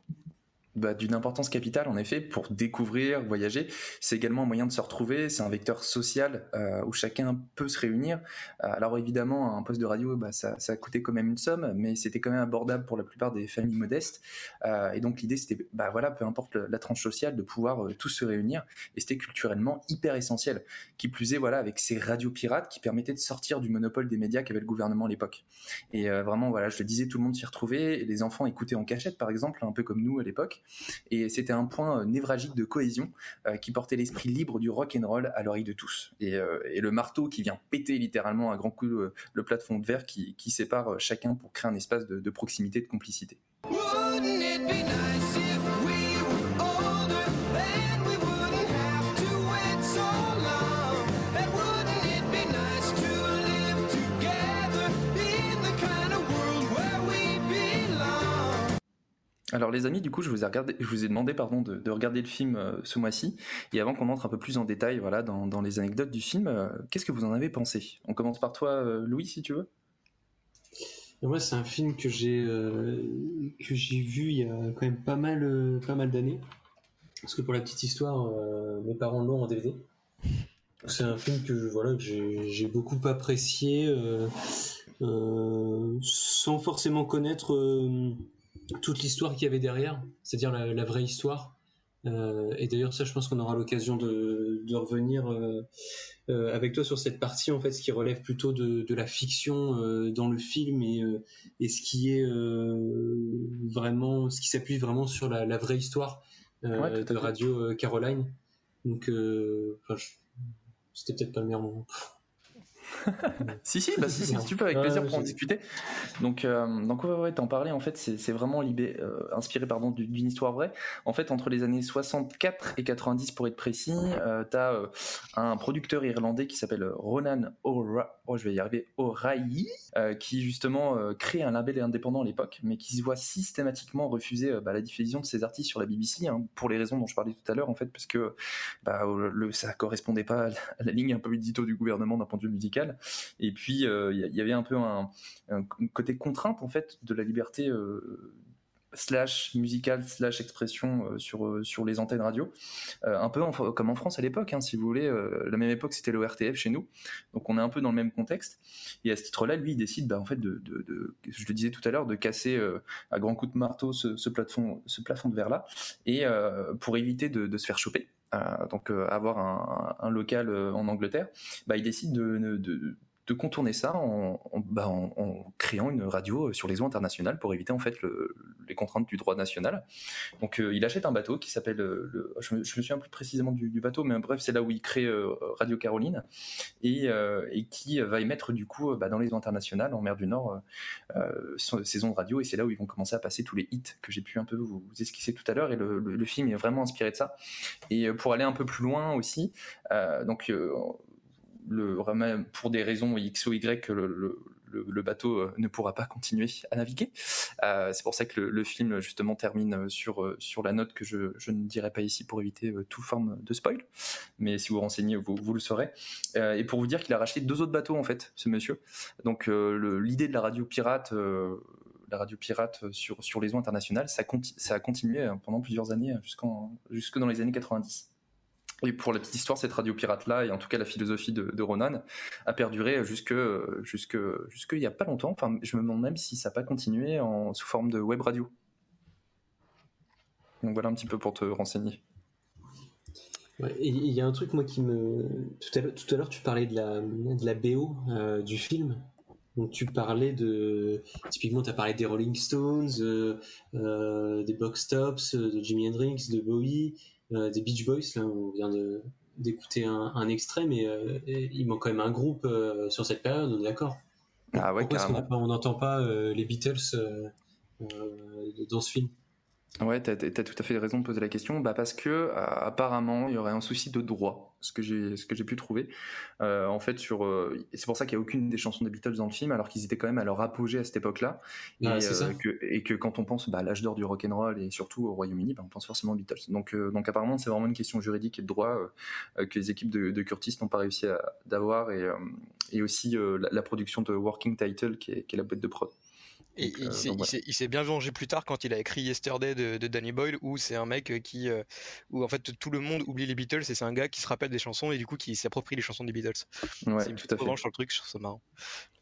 Bah, d'une importance capitale en effet pour découvrir, voyager. C'est également un moyen de se retrouver, c'est un vecteur social euh, où chacun peut se réunir. Euh, alors évidemment, un poste de radio, bah, ça, ça coûtait quand même une somme, mais c'était quand même abordable pour la plupart des familles modestes. Euh, et donc l'idée c'était, bah voilà, peu importe la tranche sociale, de pouvoir euh, tous se réunir. Et c'était culturellement hyper essentiel. Qui plus est, voilà, avec ces radios pirates qui permettaient de sortir du monopole des médias qu'avait le gouvernement à l'époque. Et euh, vraiment, voilà, je le disais, tout le monde s'y retrouvait. Et les enfants écoutaient en cachette, par exemple, un peu comme nous à l'époque. Et c'était un point euh, névralgique de cohésion euh, qui portait l'esprit libre du rock and roll à l'oreille de tous. Et, euh, le marteau qui vient péter littéralement à grand coup le plafond de verre qui, sépare chacun pour créer un espace de, de proximité, de complicité. Alors les amis, du coup, je vous ai, demandé pardon, de, de regarder le film euh, ce mois-ci. Et avant qu'on entre un peu plus en détail voilà, dans, les anecdotes du film, euh, qu'est-ce que vous en avez pensé? On commence par toi, euh, Louis, si tu veux. Moi, c'est un film que j'ai vu il y a quand même pas mal pas mal d'années. Parce que pour la petite histoire, mes parents l'ont en DVD. C'est un film que voilà que j'ai beaucoup apprécié, sans forcément connaître toute l'histoire qu'il y avait derrière, c'est-à-dire la, la vraie histoire. Euh, et d'ailleurs, ça, je pense qu'on aura l'occasion de, de revenir euh, euh, avec toi sur cette partie, en fait, ce qui relève plutôt de, de la fiction dans le film et, et ce qui est vraiment, ce qui s'appuie vraiment sur la, la vraie histoire Ouais, de. Radio Caroline. Donc, enfin, c'était peut-être pas le meilleur moment. Si, si, bah, si, si, tu peux, avec plaisir pour en discuter. Donc, euh, donc ouais, ouais, t'en parlais, en fait, c'est vraiment libé, euh, inspiré pardon, du- d'une histoire vraie. En fait, entre les années 64 et 90, pour être précis, euh, t'as euh, un producteur irlandais qui s'appelle Ronan oh, je vais y arriver, O'Reilly, qui justement crée un label indépendant à l'époque, mais qui se voit systématiquement refuser bah, la diffusion de ses artistes sur la BBC, hein, pour les raisons dont je parlais tout à l'heure, en fait, parce que bah, le, ça correspondait pas à la, à la ligne un peu édito du gouvernement d'un point de vue musical. Et puis, euh, il y, avait un peu un, côté contrainte, en fait, de la liberté euh, slash musicale slash expression euh, sur, sur les antennes radio. Un peu comme en France à l'époque, hein, si vous voulez. la même époque, c'était l'ORTF chez nous. Donc, on est un peu dans le même contexte. Et à ce titre-là, lui, il décide, bah, en fait, de, je le disais tout à l'heure, de casser à grands coups de marteau ce, plafond, de verre-là, et pour éviter de se faire choper. Euh, donc euh, avoir un, local euh, en Angleterre, bah, il décide de, de- de- de contourner ça en, bah, créant une radio sur les eaux internationales pour éviter en fait le- les contraintes du droit national. Donc euh, il achète un bateau qui s'appelle, euh, je, me, me souviens plus précisément du, bateau, mais bref c'est là où il crée euh, Radio Caroline et, euh, qui va émettre du coup euh, bah, dans les eaux internationales en mer du Nord euh, euh, ses ondes radio et c'est là où ils vont commencer à passer tous les hits que j'ai pu un peu vous, esquisser tout à l'heure et le, le- film est vraiment inspiré de ça. Et euh, pour aller un peu plus loin aussi, euh, donc euh, pour des raisons X ou Y, le, bateau euh, ne pourra pas continuer à naviguer. Euh, c'est pour ça que le, film justement termine euh, sur, sur la note que je, ne dirai pas ici pour éviter toute forme de spoil. Mais si vous renseignez, vous, le saurez. Et pour vous dire qu'il a racheté deux autres bateaux en fait, ce monsieur. Donc l'idée de la radio pirate. la radio pirate sur, sur les eaux internationales, ça, a continué pendant plusieurs années, jusque dans les années 90. Et pour la petite histoire, cette radio pirate-là, et en tout cas la philosophie de, Ronan, a perduré jusque, jusque, jusque il y a pas longtemps. Enfin, je me demande même si ça n'a pas continué en, sous forme de web radio. Donc voilà un petit peu pour te renseigner. Il y a un truc moi qui me tout à l'heure, tu parlais de la de la BO euh, du film. Donc tu parlais de typiquement tu as parlé des Rolling Stones, euh, euh, des Box Tops, de Jimi Hendrix, de Bowie, des Beach Boys là on vient de d'écouter un, un extrait mais euh, il manque quand même un groupe euh, sur cette période, on est d'accord. Ah ouais, Pourquoi on n'entend pas euh, les Beatles euh, euh, dans ce film? Ouais, t'as, t'as tout à fait raison de poser la question. Bah parce que euh, apparemment il y aurait un souci de droit, ce que j'ai, ce que j'ai pu trouver. Euh, en fait, sur, euh, c'est pour ça qu'il y a aucune des chansons des Beatles dans le film, alors qu'ils étaient quand même à leur apogée à cette époque-là. Et, Ah, euh, que, et que quand on pense bah, à l'âge d'or du rock and roll et surtout au Royaume-Uni, bah, on pense forcément aux Beatles. Donc, donc apparemment, c'est vraiment une question juridique et de droit que les équipes de, de Curtis n'ont pas réussi à, d'avoir, et, et aussi la, la production de Working Title, qui est, qui est la boîte de prod. Et Donc, il euh, s'est- donc il voilà. s'est il s'est bien vengé plus tard quand il a écrit Yesterday de, de Danny Boyle, où c'est un mec euh, qui, euh, où en fait tout le monde oublie les Beatles et c'est un gars qui se rappelle des chansons et du coup qui s'approprie les chansons des Beatles. Ouais, c'est une tout petite à fait. revanche sur le truc, je trouve ça marrant.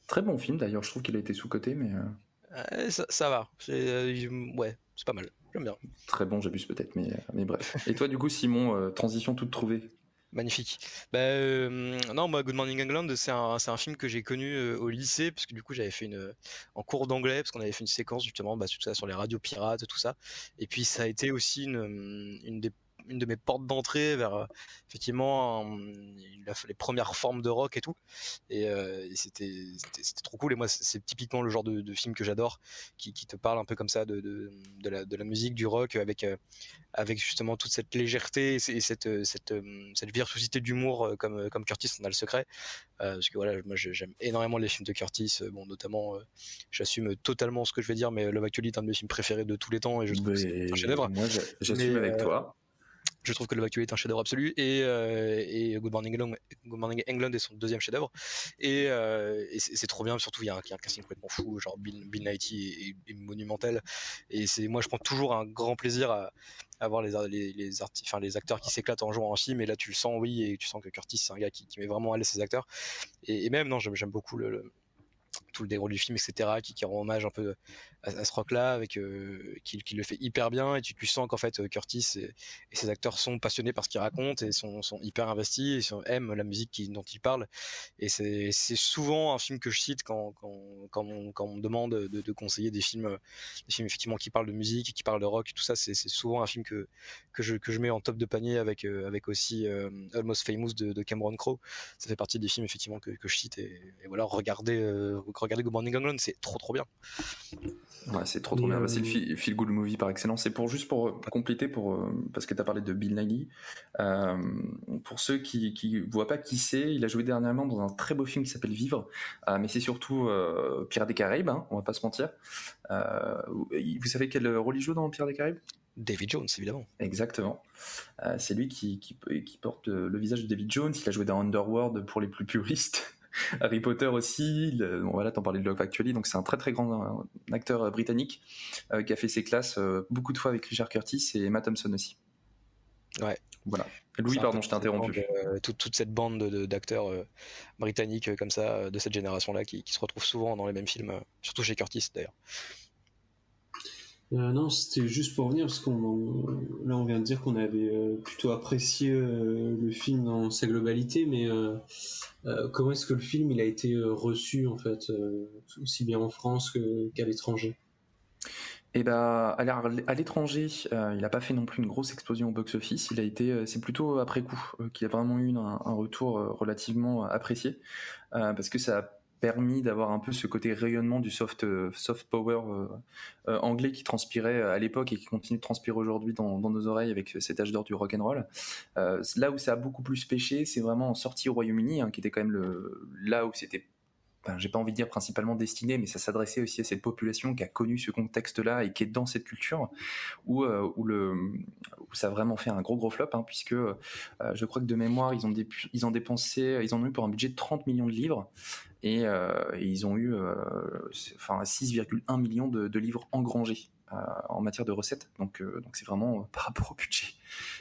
Très bon film d'ailleurs, je trouve qu'il a été sous-coté, mais euh, ça, ça va, c'est ouais, c'est pas mal, j'aime bien. très bon, j'abuse peut-être, mais, mais bref. Et toi, du coup, Simon, euh, transition toute trouvée Magnifique. Bah, euh, non, moi, Good Morning England, c'est un, c'est un film que j'ai connu euh, au lycée, parce que du coup, j'avais fait une, en cours d'anglais, parce qu'on avait fait une séquence justement bah, sur ça, sur les radios pirates, tout ça. Et puis, ça a été aussi une, une, des, une de mes portes d'entrée vers, euh, effectivement, un- la- les premières formes de rock et tout. Et, euh, et c'était trop cool. Et moi, c'est typiquement le genre de, de film que j'adore, qui, qui te parle un peu comme ça de, de, de la, musique, du rock, avec, euh, avec justement toute cette légèreté et cette, cette, cette virtuosité d'humour comme, comme Curtis en a le secret. Euh, parce que voilà, moi j'aime énormément les films de Curtis. Bon, notamment, euh, j'assume totalement ce que je vais dire, mais Love Actually est un de mes films préférés de tous les temps et je trouve que c'est un chef-d'œuvre. Moi, j'assume avec euh, toi. Je trouve que Love Actually est un chef-d'œuvre absolu et, euh, et Good Morning England, est son deuxième chef-d'œuvre. Et, euh, c'est trop bien. Surtout il y, a un, casting complètement fou, genre Bill, Bill Nighy est, est monumental. Et c'est moi je prends toujours un grand plaisir à, à voir les, les, enfin, les acteurs qui s'éclatent en jouant un film. Et là tu le sens oui et tu sens que Curtis c'est un gars qui, met vraiment à l'aise ses acteurs. Et, et même non j'aime beaucoup le, le- tout le déroulé du film, etc., qui, rend hommage un peu à, ce rock-là, avec euh, qui, qui le fait hyper bien, et tu, tu sens qu'en fait euh, Curtis et, ses acteurs sont passionnés par ce qu'ils racontent et sont, sont hyper investis, et aiment la musique dont ils parlent. Et c'est souvent un film que je cite quand, quand, quand, on, me demande de, conseiller des films, des films effectivement qui parlent de musique, qui parlent de rock, tout ça. C'est souvent un film que, que, je, que je mets en top de panier avec, euh, avec aussi Almost Famous de, Cameron Crowe. Ça fait partie des films effectivement que, que je cite. Et, voilà, regardez, regardez Good Morning England, c'est trop trop bien. Ouais, c'est trop trop bien. Bah, c'est le euh, feel, feel good movie par excellence. Et pour juste pour euh, compléter, pour euh, parce que tu as parlé de Bill Nighy, euh, pour ceux qui qui voient pas qui c'est, il a joué dernièrement dans un très beau film qui s'appelle Vivre, Euh, mais c'est surtout euh, Pirates des Caraïbes, hein, on va pas se mentir. Euh, vous savez quel rôle il joue dans Pirates des Caraïbes? David Jones, évidemment. Exactement. Euh, c'est lui qui, qui, qui porte le visage de David Jones. Il a joué dans Underworld pour les plus puristes. Harry Potter aussi. Le- bon, voilà, t'en parlais de Love Actually. Donc c'est un très très grand acteur euh, britannique euh, qui a fait ses classes euh, beaucoup de fois avec Richard Curtis et Matt Thompson aussi. Ouais. Voilà. Louis, pardon, je t'ai interrompu. euh, toute, toute cette bande de- de- d'acteurs britanniques comme ça, de cette génération-là, qui, qui se retrouvent souvent dans les mêmes films, surtout chez Curtis d'ailleurs. Euh, non, c'était juste pour revenir parce qu'on là on vient de dire qu'on avait euh, plutôt apprécié euh, le film dans sa globalité, mais comment est-ce que le film il a été reçu en fait aussi bien en France qu'à l'étranger? Bah, alors, à l'étranger, il n'a pas fait non plus une grosse explosion au box-office. Il a été, c'est plutôt après coup euh, qu'il a vraiment eu un, un retour relativement apprécié, parce que ça a permis d'avoir un peu ce côté rayonnement du soft, euh, power euh, euh, anglais qui transpirait à l'époque et qui continue de transpirer aujourd'hui dans, nos oreilles avec cet âge d'or du rock and roll. Là où ça a beaucoup plus pêché, c'est vraiment en sortie au Royaume-Uni, hein, qui était quand même le, là où c'était enfin, j'ai pas envie de dire principalement destiné, mais ça s'adressait aussi à cette population qui a connu ce contexte-là et qui est dans cette culture, où, ça a vraiment fait un gros gros flop, hein, puisque je crois que de mémoire, ils ont dépensé, ils en ont eu pour un budget de 30 millions de livres, et, euh, ils ont eu euh, enfin, 6,1 millions de, de livres engrangés euh, en matière de recettes. Donc, donc c'est vraiment euh, par rapport au budget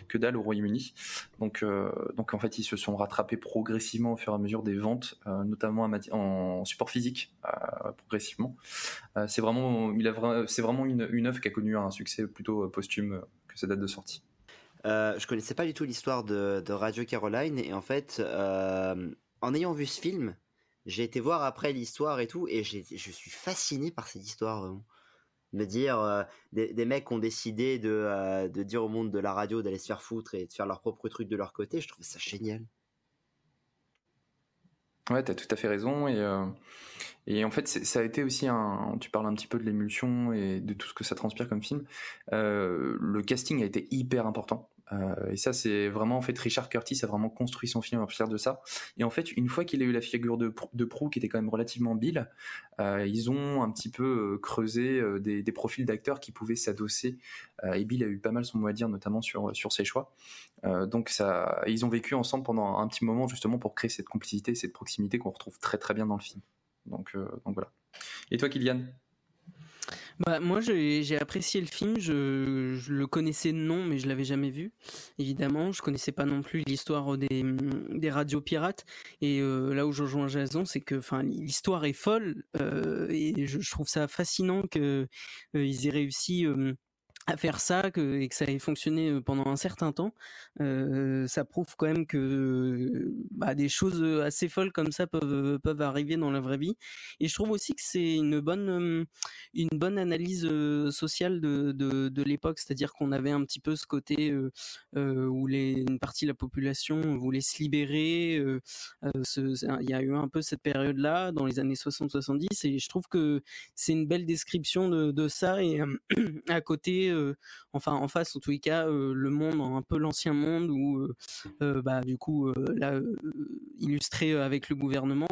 que dalle au Royaume-Uni. Donc, donc en fait, ils se sont rattrapés progressivement au fur et à mesure des ventes, notamment en, support physique, progressivement. C'est vraiment, il a c'est vraiment une, une œuvre qui a connu un succès plutôt posthume que sa date de sortie. Je connaissais pas du tout l'histoire de, Radio Caroline et en fait, en ayant vu ce film, j'ai été voir après l'histoire et tout et je suis fasciné par cette histoire vraiment. Me dire euh, des, des mecs ont décidé de, euh, de dire au monde de la radio d'aller se faire foutre et de faire leur propre truc de leur côté, je trouve ça génial. Ouais, t'as tout à fait raison. Et, euh, et en fait, ça a été aussi un. Tu parles un petit peu de l'émulsion et de tout ce que ça transpire comme film. Le casting a été hyper important. Euh, et ça, c'est vraiment, en fait, Richard Curtis a vraiment construit son film à partir de ça. Et en fait, une fois qu'il a eu la figure de, de Prou, qui était quand même relativement bile, euh, ils ont un petit peu euh, creusé des, profils d'acteurs qui pouvaient s'adosser. Et Bill a eu pas mal son mot à dire, notamment sur, sur ses choix. Donc, ça, ils ont vécu ensemble pendant un petit moment, justement, pour créer cette complicité, cette proximité qu'on retrouve très très bien dans le film. Donc, donc voilà. Et toi, Kylian? Bah, moi, j'ai apprécié le film. Je, le connaissais de nom, mais je l'avais jamais vu. Évidemment, je connaissais pas non plus l'histoire des, des radios pirates. Et euh, là où je rejoins Jason, c'est que, enfin, l'histoire est folle euh, et je, trouve ça fascinant que euh, aient réussi. À faire ça et que ça ait fonctionné pendant un certain temps, ça prouve quand même que bah, des choses assez folles comme ça peuvent peuvent arriver dans la vraie vie. Et je trouve aussi que c'est une bonne une bonne analyse sociale de de, l'époque, c'est-à-dire qu'on avait un petit peu ce côté où les une partie de la population voulait se libérer. il y a eu un peu cette période-là dans les années 60-70 et je trouve que c'est une belle description de, de ça et à côté, enfin en face en tous les cas, le monde, un peu l'ancien monde où euh, bah du coup là illustré avec le gouvernement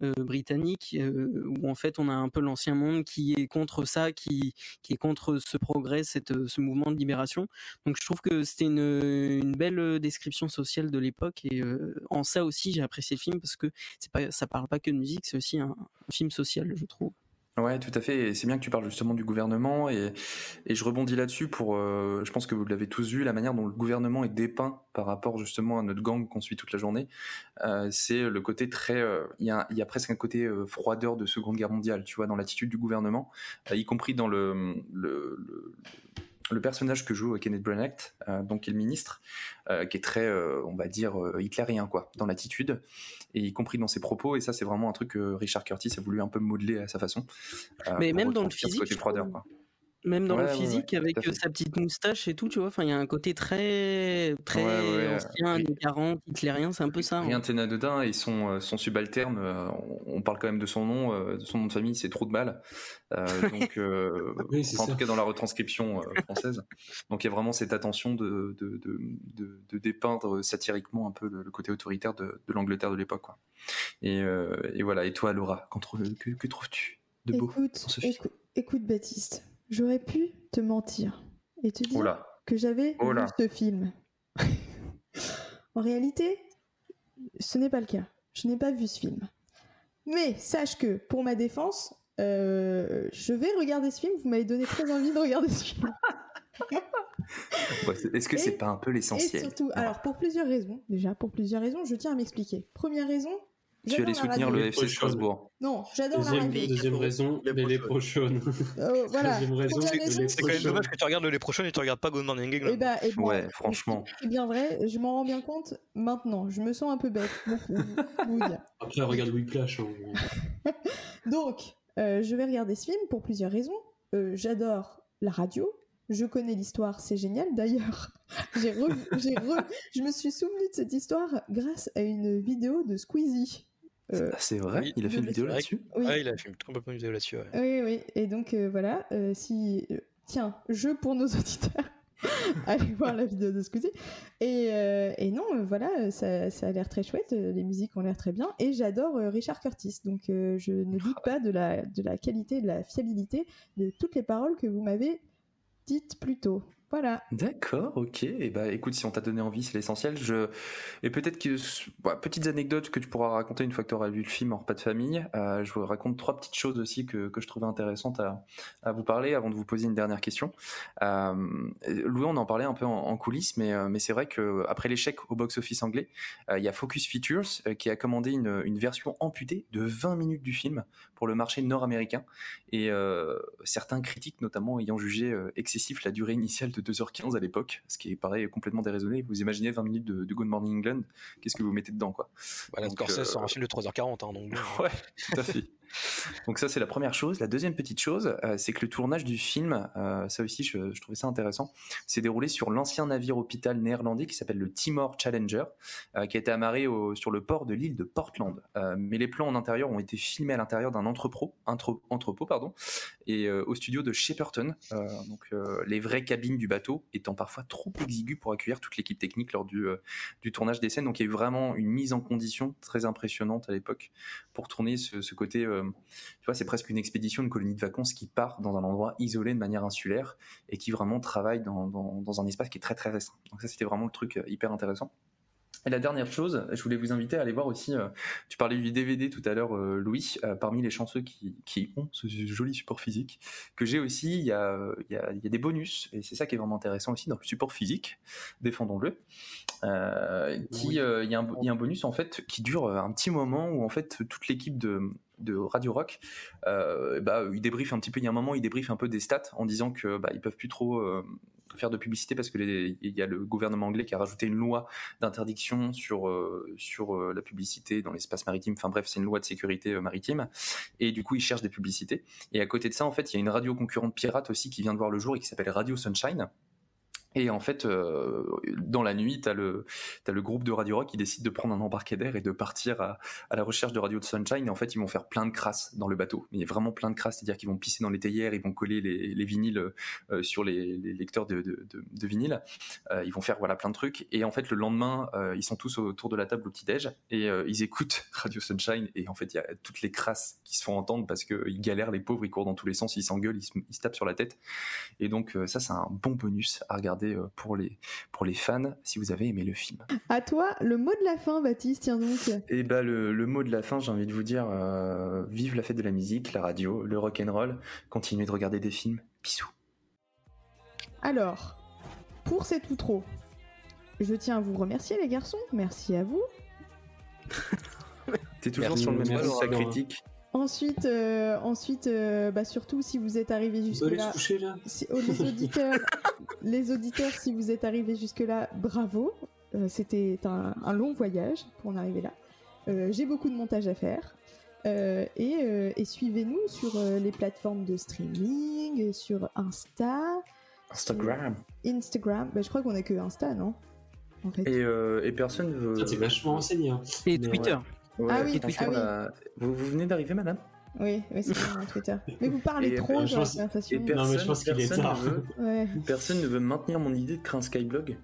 britannique où en fait on a un peu l'ancien monde qui est contre ça, qui est contre ce progrès, cette, ce mouvement de libération. Donc je trouve que c'était une, belle description sociale de l'époque et en ça aussi j'ai apprécié le film parce que c'est pas ça parle pas que de musique, c'est aussi un film social, je trouve. Ouais, tout à fait. C'est bien que tu parles justement du gouvernement et, et je rebondis là-dessus pour, euh, je pense que vous l'avez tous vu, la manière dont le gouvernement est dépeint par rapport justement à notre gang qu'on suit toute la journée. Euh, c'est le côté très, euh, il y, a, presque un côté froideur de Seconde Guerre mondiale, tu vois, dans l'attitude du gouvernement, y compris dans le le personnage que joue Kenneth Branagh, euh, donc qui est le ministre, euh, qui est très, euh, on va dire, euh, hitlérien quoi, dans l'attitude, et y compris dans ses propos. Et ça, c'est vraiment un truc que Richard Curtis a voulu un peu modeler à sa façon. euh, Mais même dans le physique, je trouve. quoi. Même dans Ouais, le physique, ouais, avec sa petite moustache et tout, tu vois? Enfin, il y a un côté très, très Ouais, ouais, ancien, années 40, hitlérien, c'est un peu ça. hein. Rien de anodin et son, son subalterne, on, on parle quand même de son nom, de son nom de famille, c'est trop de mal. Euh, donc, euh, Oui, c'est enfin, en tout cas dans la retranscription française. Donc il y a vraiment cette attention de, de, de, de, de dépeindre satiriquement un peu le, le côté autoritaire de, de l'Angleterre de l'époque. quoi. Et, euh, et voilà. Et toi, Laura, trouves- que, que trouves-tu de beau Écoute, dans ce film? écoute, écoute, Baptiste, j'aurais pu te mentir et te dire que j'avais vu ce film. en réalité, ce n'est pas le cas. Je n'ai pas vu ce film. Mais sache que, pour ma défense, euh, je vais regarder ce film. Vous m'avez donné très envie de regarder ce film. Est-ce que Et- c'est pas un peu Et l'essentiel surtout, alors pour plusieurs raisons, déjà pour plusieurs raisons, je tiens à m'expliquer. Première raison, Tu allais la soutenir le FC Strasbourg. Non, j'adore la Deuxième, radio. deuxième raison, les lépreux jaunes. Euh, voilà. Deuxième raison, C'est quand même dommage que tu regardes le les prochains et tu regardes pas Good Morning England. Eh ben, eh ben, Ouais, franchement. C'est bien vrai, je m'en rends bien compte maintenant. Je me sens un peu bête. Bon, pour vous- vous dire. Après, regarde Whiplash. hein. Donc, euh, je vais regarder ce film pour plusieurs raisons. Euh, J'adore la radio. Je connais l'histoire, c'est génial. D'ailleurs, j'ai re- je me suis souvenu de cette histoire grâce à une vidéo de Squeezie. Euh, Ah, c'est vrai, il a fait une vidéo là-dessus? Oui. Ouais, il a fait complètement une vidéo là-dessus. ouais. Oui, oui. Et donc euh, voilà, euh, si tiens, jeu pour nos auditeurs. Allez voir la vidéo de Squeezie. Et, euh, et non, voilà, ça, ça a l'air très chouette. Les musiques ont l'air très bien. Et j'adore euh, Richard Curtis. Donc euh, je ne doute pas de la, de la qualité, de la fiabilité de toutes les paroles que vous m'avez dites plus tôt. Voilà. D'accord, ok. Et bah écoute, si on t'a donné envie, c'est l'essentiel. Je et peut-être que bah, petites anecdotes que tu pourras raconter une fois que tu auras vu le film en repas de famille. Euh, je vous raconte trois petites choses aussi que, que je trouvais intéressantes à, vous parler avant de vous poser une dernière question. Euh, Louis, on en parlait un peu en, coulisses, mais euh, mais c'est vrai que après l'échec au box-office anglais, euh, il y a Focus Features qui a commandé une, une version amputée de 20 minutes du film pour le marché nord-américain et certains critiques notamment ayant jugé excessif la durée initiale de 2h15 à l'époque, ce qui est pareil complètement déraisonné. Vous imaginez 20 minutes de, de Good Morning England, qu'est-ce que vous mettez dedans quoi? Voilà, Donc, Scorsese euh, sur un film de 3h40, hein, donc. Ouais, tout à fait. Donc ça c'est la première chose. La deuxième petite chose, euh, c'est que le tournage du film, euh, ça aussi je, trouvais ça intéressant, s'est déroulé sur l'ancien navire hôpital néerlandais qui s'appelle le Timor Challenger, euh, qui a été amarré sur le port de l'île de Portland. Mais les plans en intérieur ont été filmés à l'intérieur d'un entrepôt, entrepôt pardon, et au studio de Shepperton. Donc les vraies cabines du bateau étant parfois trop exiguës pour accueillir toute l'équipe technique lors du, tournage des scènes. Donc il y a eu vraiment une mise en condition très impressionnante à l'époque pour tourner ce côté. Tu vois, c'est presque une expédition, une colonie de vacances qui part dans un endroit isolé de manière insulaire et qui vraiment travaille dans, dans, dans un espace qui est très très restreint. Donc ça, c'était vraiment le truc euh, hyper intéressant. Et la dernière chose, je voulais vous inviter à aller voir aussi, euh, tu parlais du DVD tout à l'heure, euh, Louis, euh, parmi les chanceux qui, qui ont ce joli support physique, que j'ai aussi, il y a, il y, a, il y a des bonus, et c'est ça qui est vraiment intéressant aussi dans le support physique, défendons-le, qui, il, y a un, il y a un bonus en fait qui dure un petit moment où en fait toute l'équipe de, de Radio Rock, euh, bah, un petit peu, il y a un moment, ils débriefent un peu des stats en disant que bah, ils peuvent plus trop euh, faire de publicité parce que il y a le gouvernement anglais qui a rajouté une loi d'interdiction sur euh, sur la publicité dans l'espace maritime. Enfin bref, c'est une loi de sécurité maritime et du coup ils cherchent des publicités. Et à côté de ça, en fait, il y a une radio concurrente pirate aussi qui vient de voir le jour et qui s'appelle Radio Sunshine. Et en fait, euh, dans la nuit, t'as le t'as le groupe de Radio Rock qui décide de prendre un embarqué d'air et de partir à, la recherche de Radio Sunshine. Et en fait, ils vont faire plein de crasses dans le bateau. A vraiment plein de crasses, c'est-à-dire qu'ils vont pisser dans les théières, ils vont coller les, les vinyles euh, sur les, lecteurs de, de, vinyle. Euh, ils vont faire voilà plein de trucs. Et en fait, le lendemain, ils sont tous autour de la table au petit déj et ils écoutent Radio Sunshine. Et en fait, il y a toutes les crasses qui se font entendre parce qu'ils galèrent, les pauvres, ils courent dans tous les sens, ils s'engueulent, ils se, ils se tapent sur la tête. Et donc ça, c'est un bon bonus à regarder euh, pour les pour les fans si vous avez aimé le film. À toi, le mot de la fin, Baptiste, tiens donc. Et bah le, le mot de la fin, j'ai envie de vous dire, euh, vive la fête de la musique, la radio, le rock and roll. Continuez de regarder des films. Bisous. Alors, pour cet outro, je tiens à vous remercier les garçons. Merci à vous. T'es toujours Merci, sur le même sa critique. Ensuite, euh, ensuite euh, bah surtout si vous êtes arrivé jusque là, se coucher, là si- oh, les auditeurs, les auditeurs, si vous êtes arrivé jusque là, bravo. Euh, C'était un, un long voyage pour en arriver là. Euh, J'ai beaucoup de montage à faire. Euh, et, euh, et suivez-nous sur euh, les plateformes de streaming, sur Insta, Instagram. Instagram. Bah, je crois qu'on a que Insta, non? En fait. Et, euh, et personne veut. T'es vachement renseigné. Hein. Et Mais Twitter. Ouais, Ah oui, ah oui. là, vous, vous venez d'arriver, madame? Oui, oui c'est sur Twitter. Mais vous parlez Et, trop. Et personne, Non, mais je pense qu'il est personne tard. ne veut, Ouais. personne ne veut maintenir mon idée de créer un Skyblog.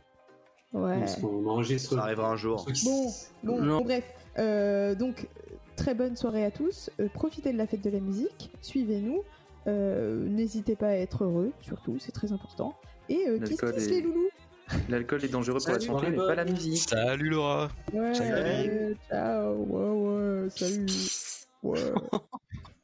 Ouais. Parce qu'on enregistre. Ça arrivera un jour. Bon, bon, bon, bref. Euh, donc, très bonne soirée à tous. Euh, profitez de la fête de la musique. Suivez-nous. Euh, N'hésitez pas à être heureux, surtout, c'est très important. Et euh, kiss kiss les loulous? L'alcool est dangereux pour la santé, mais pas la musique. Salut Laura Ouais, Salut. ciao, ouais, ouais, salut. Ouais.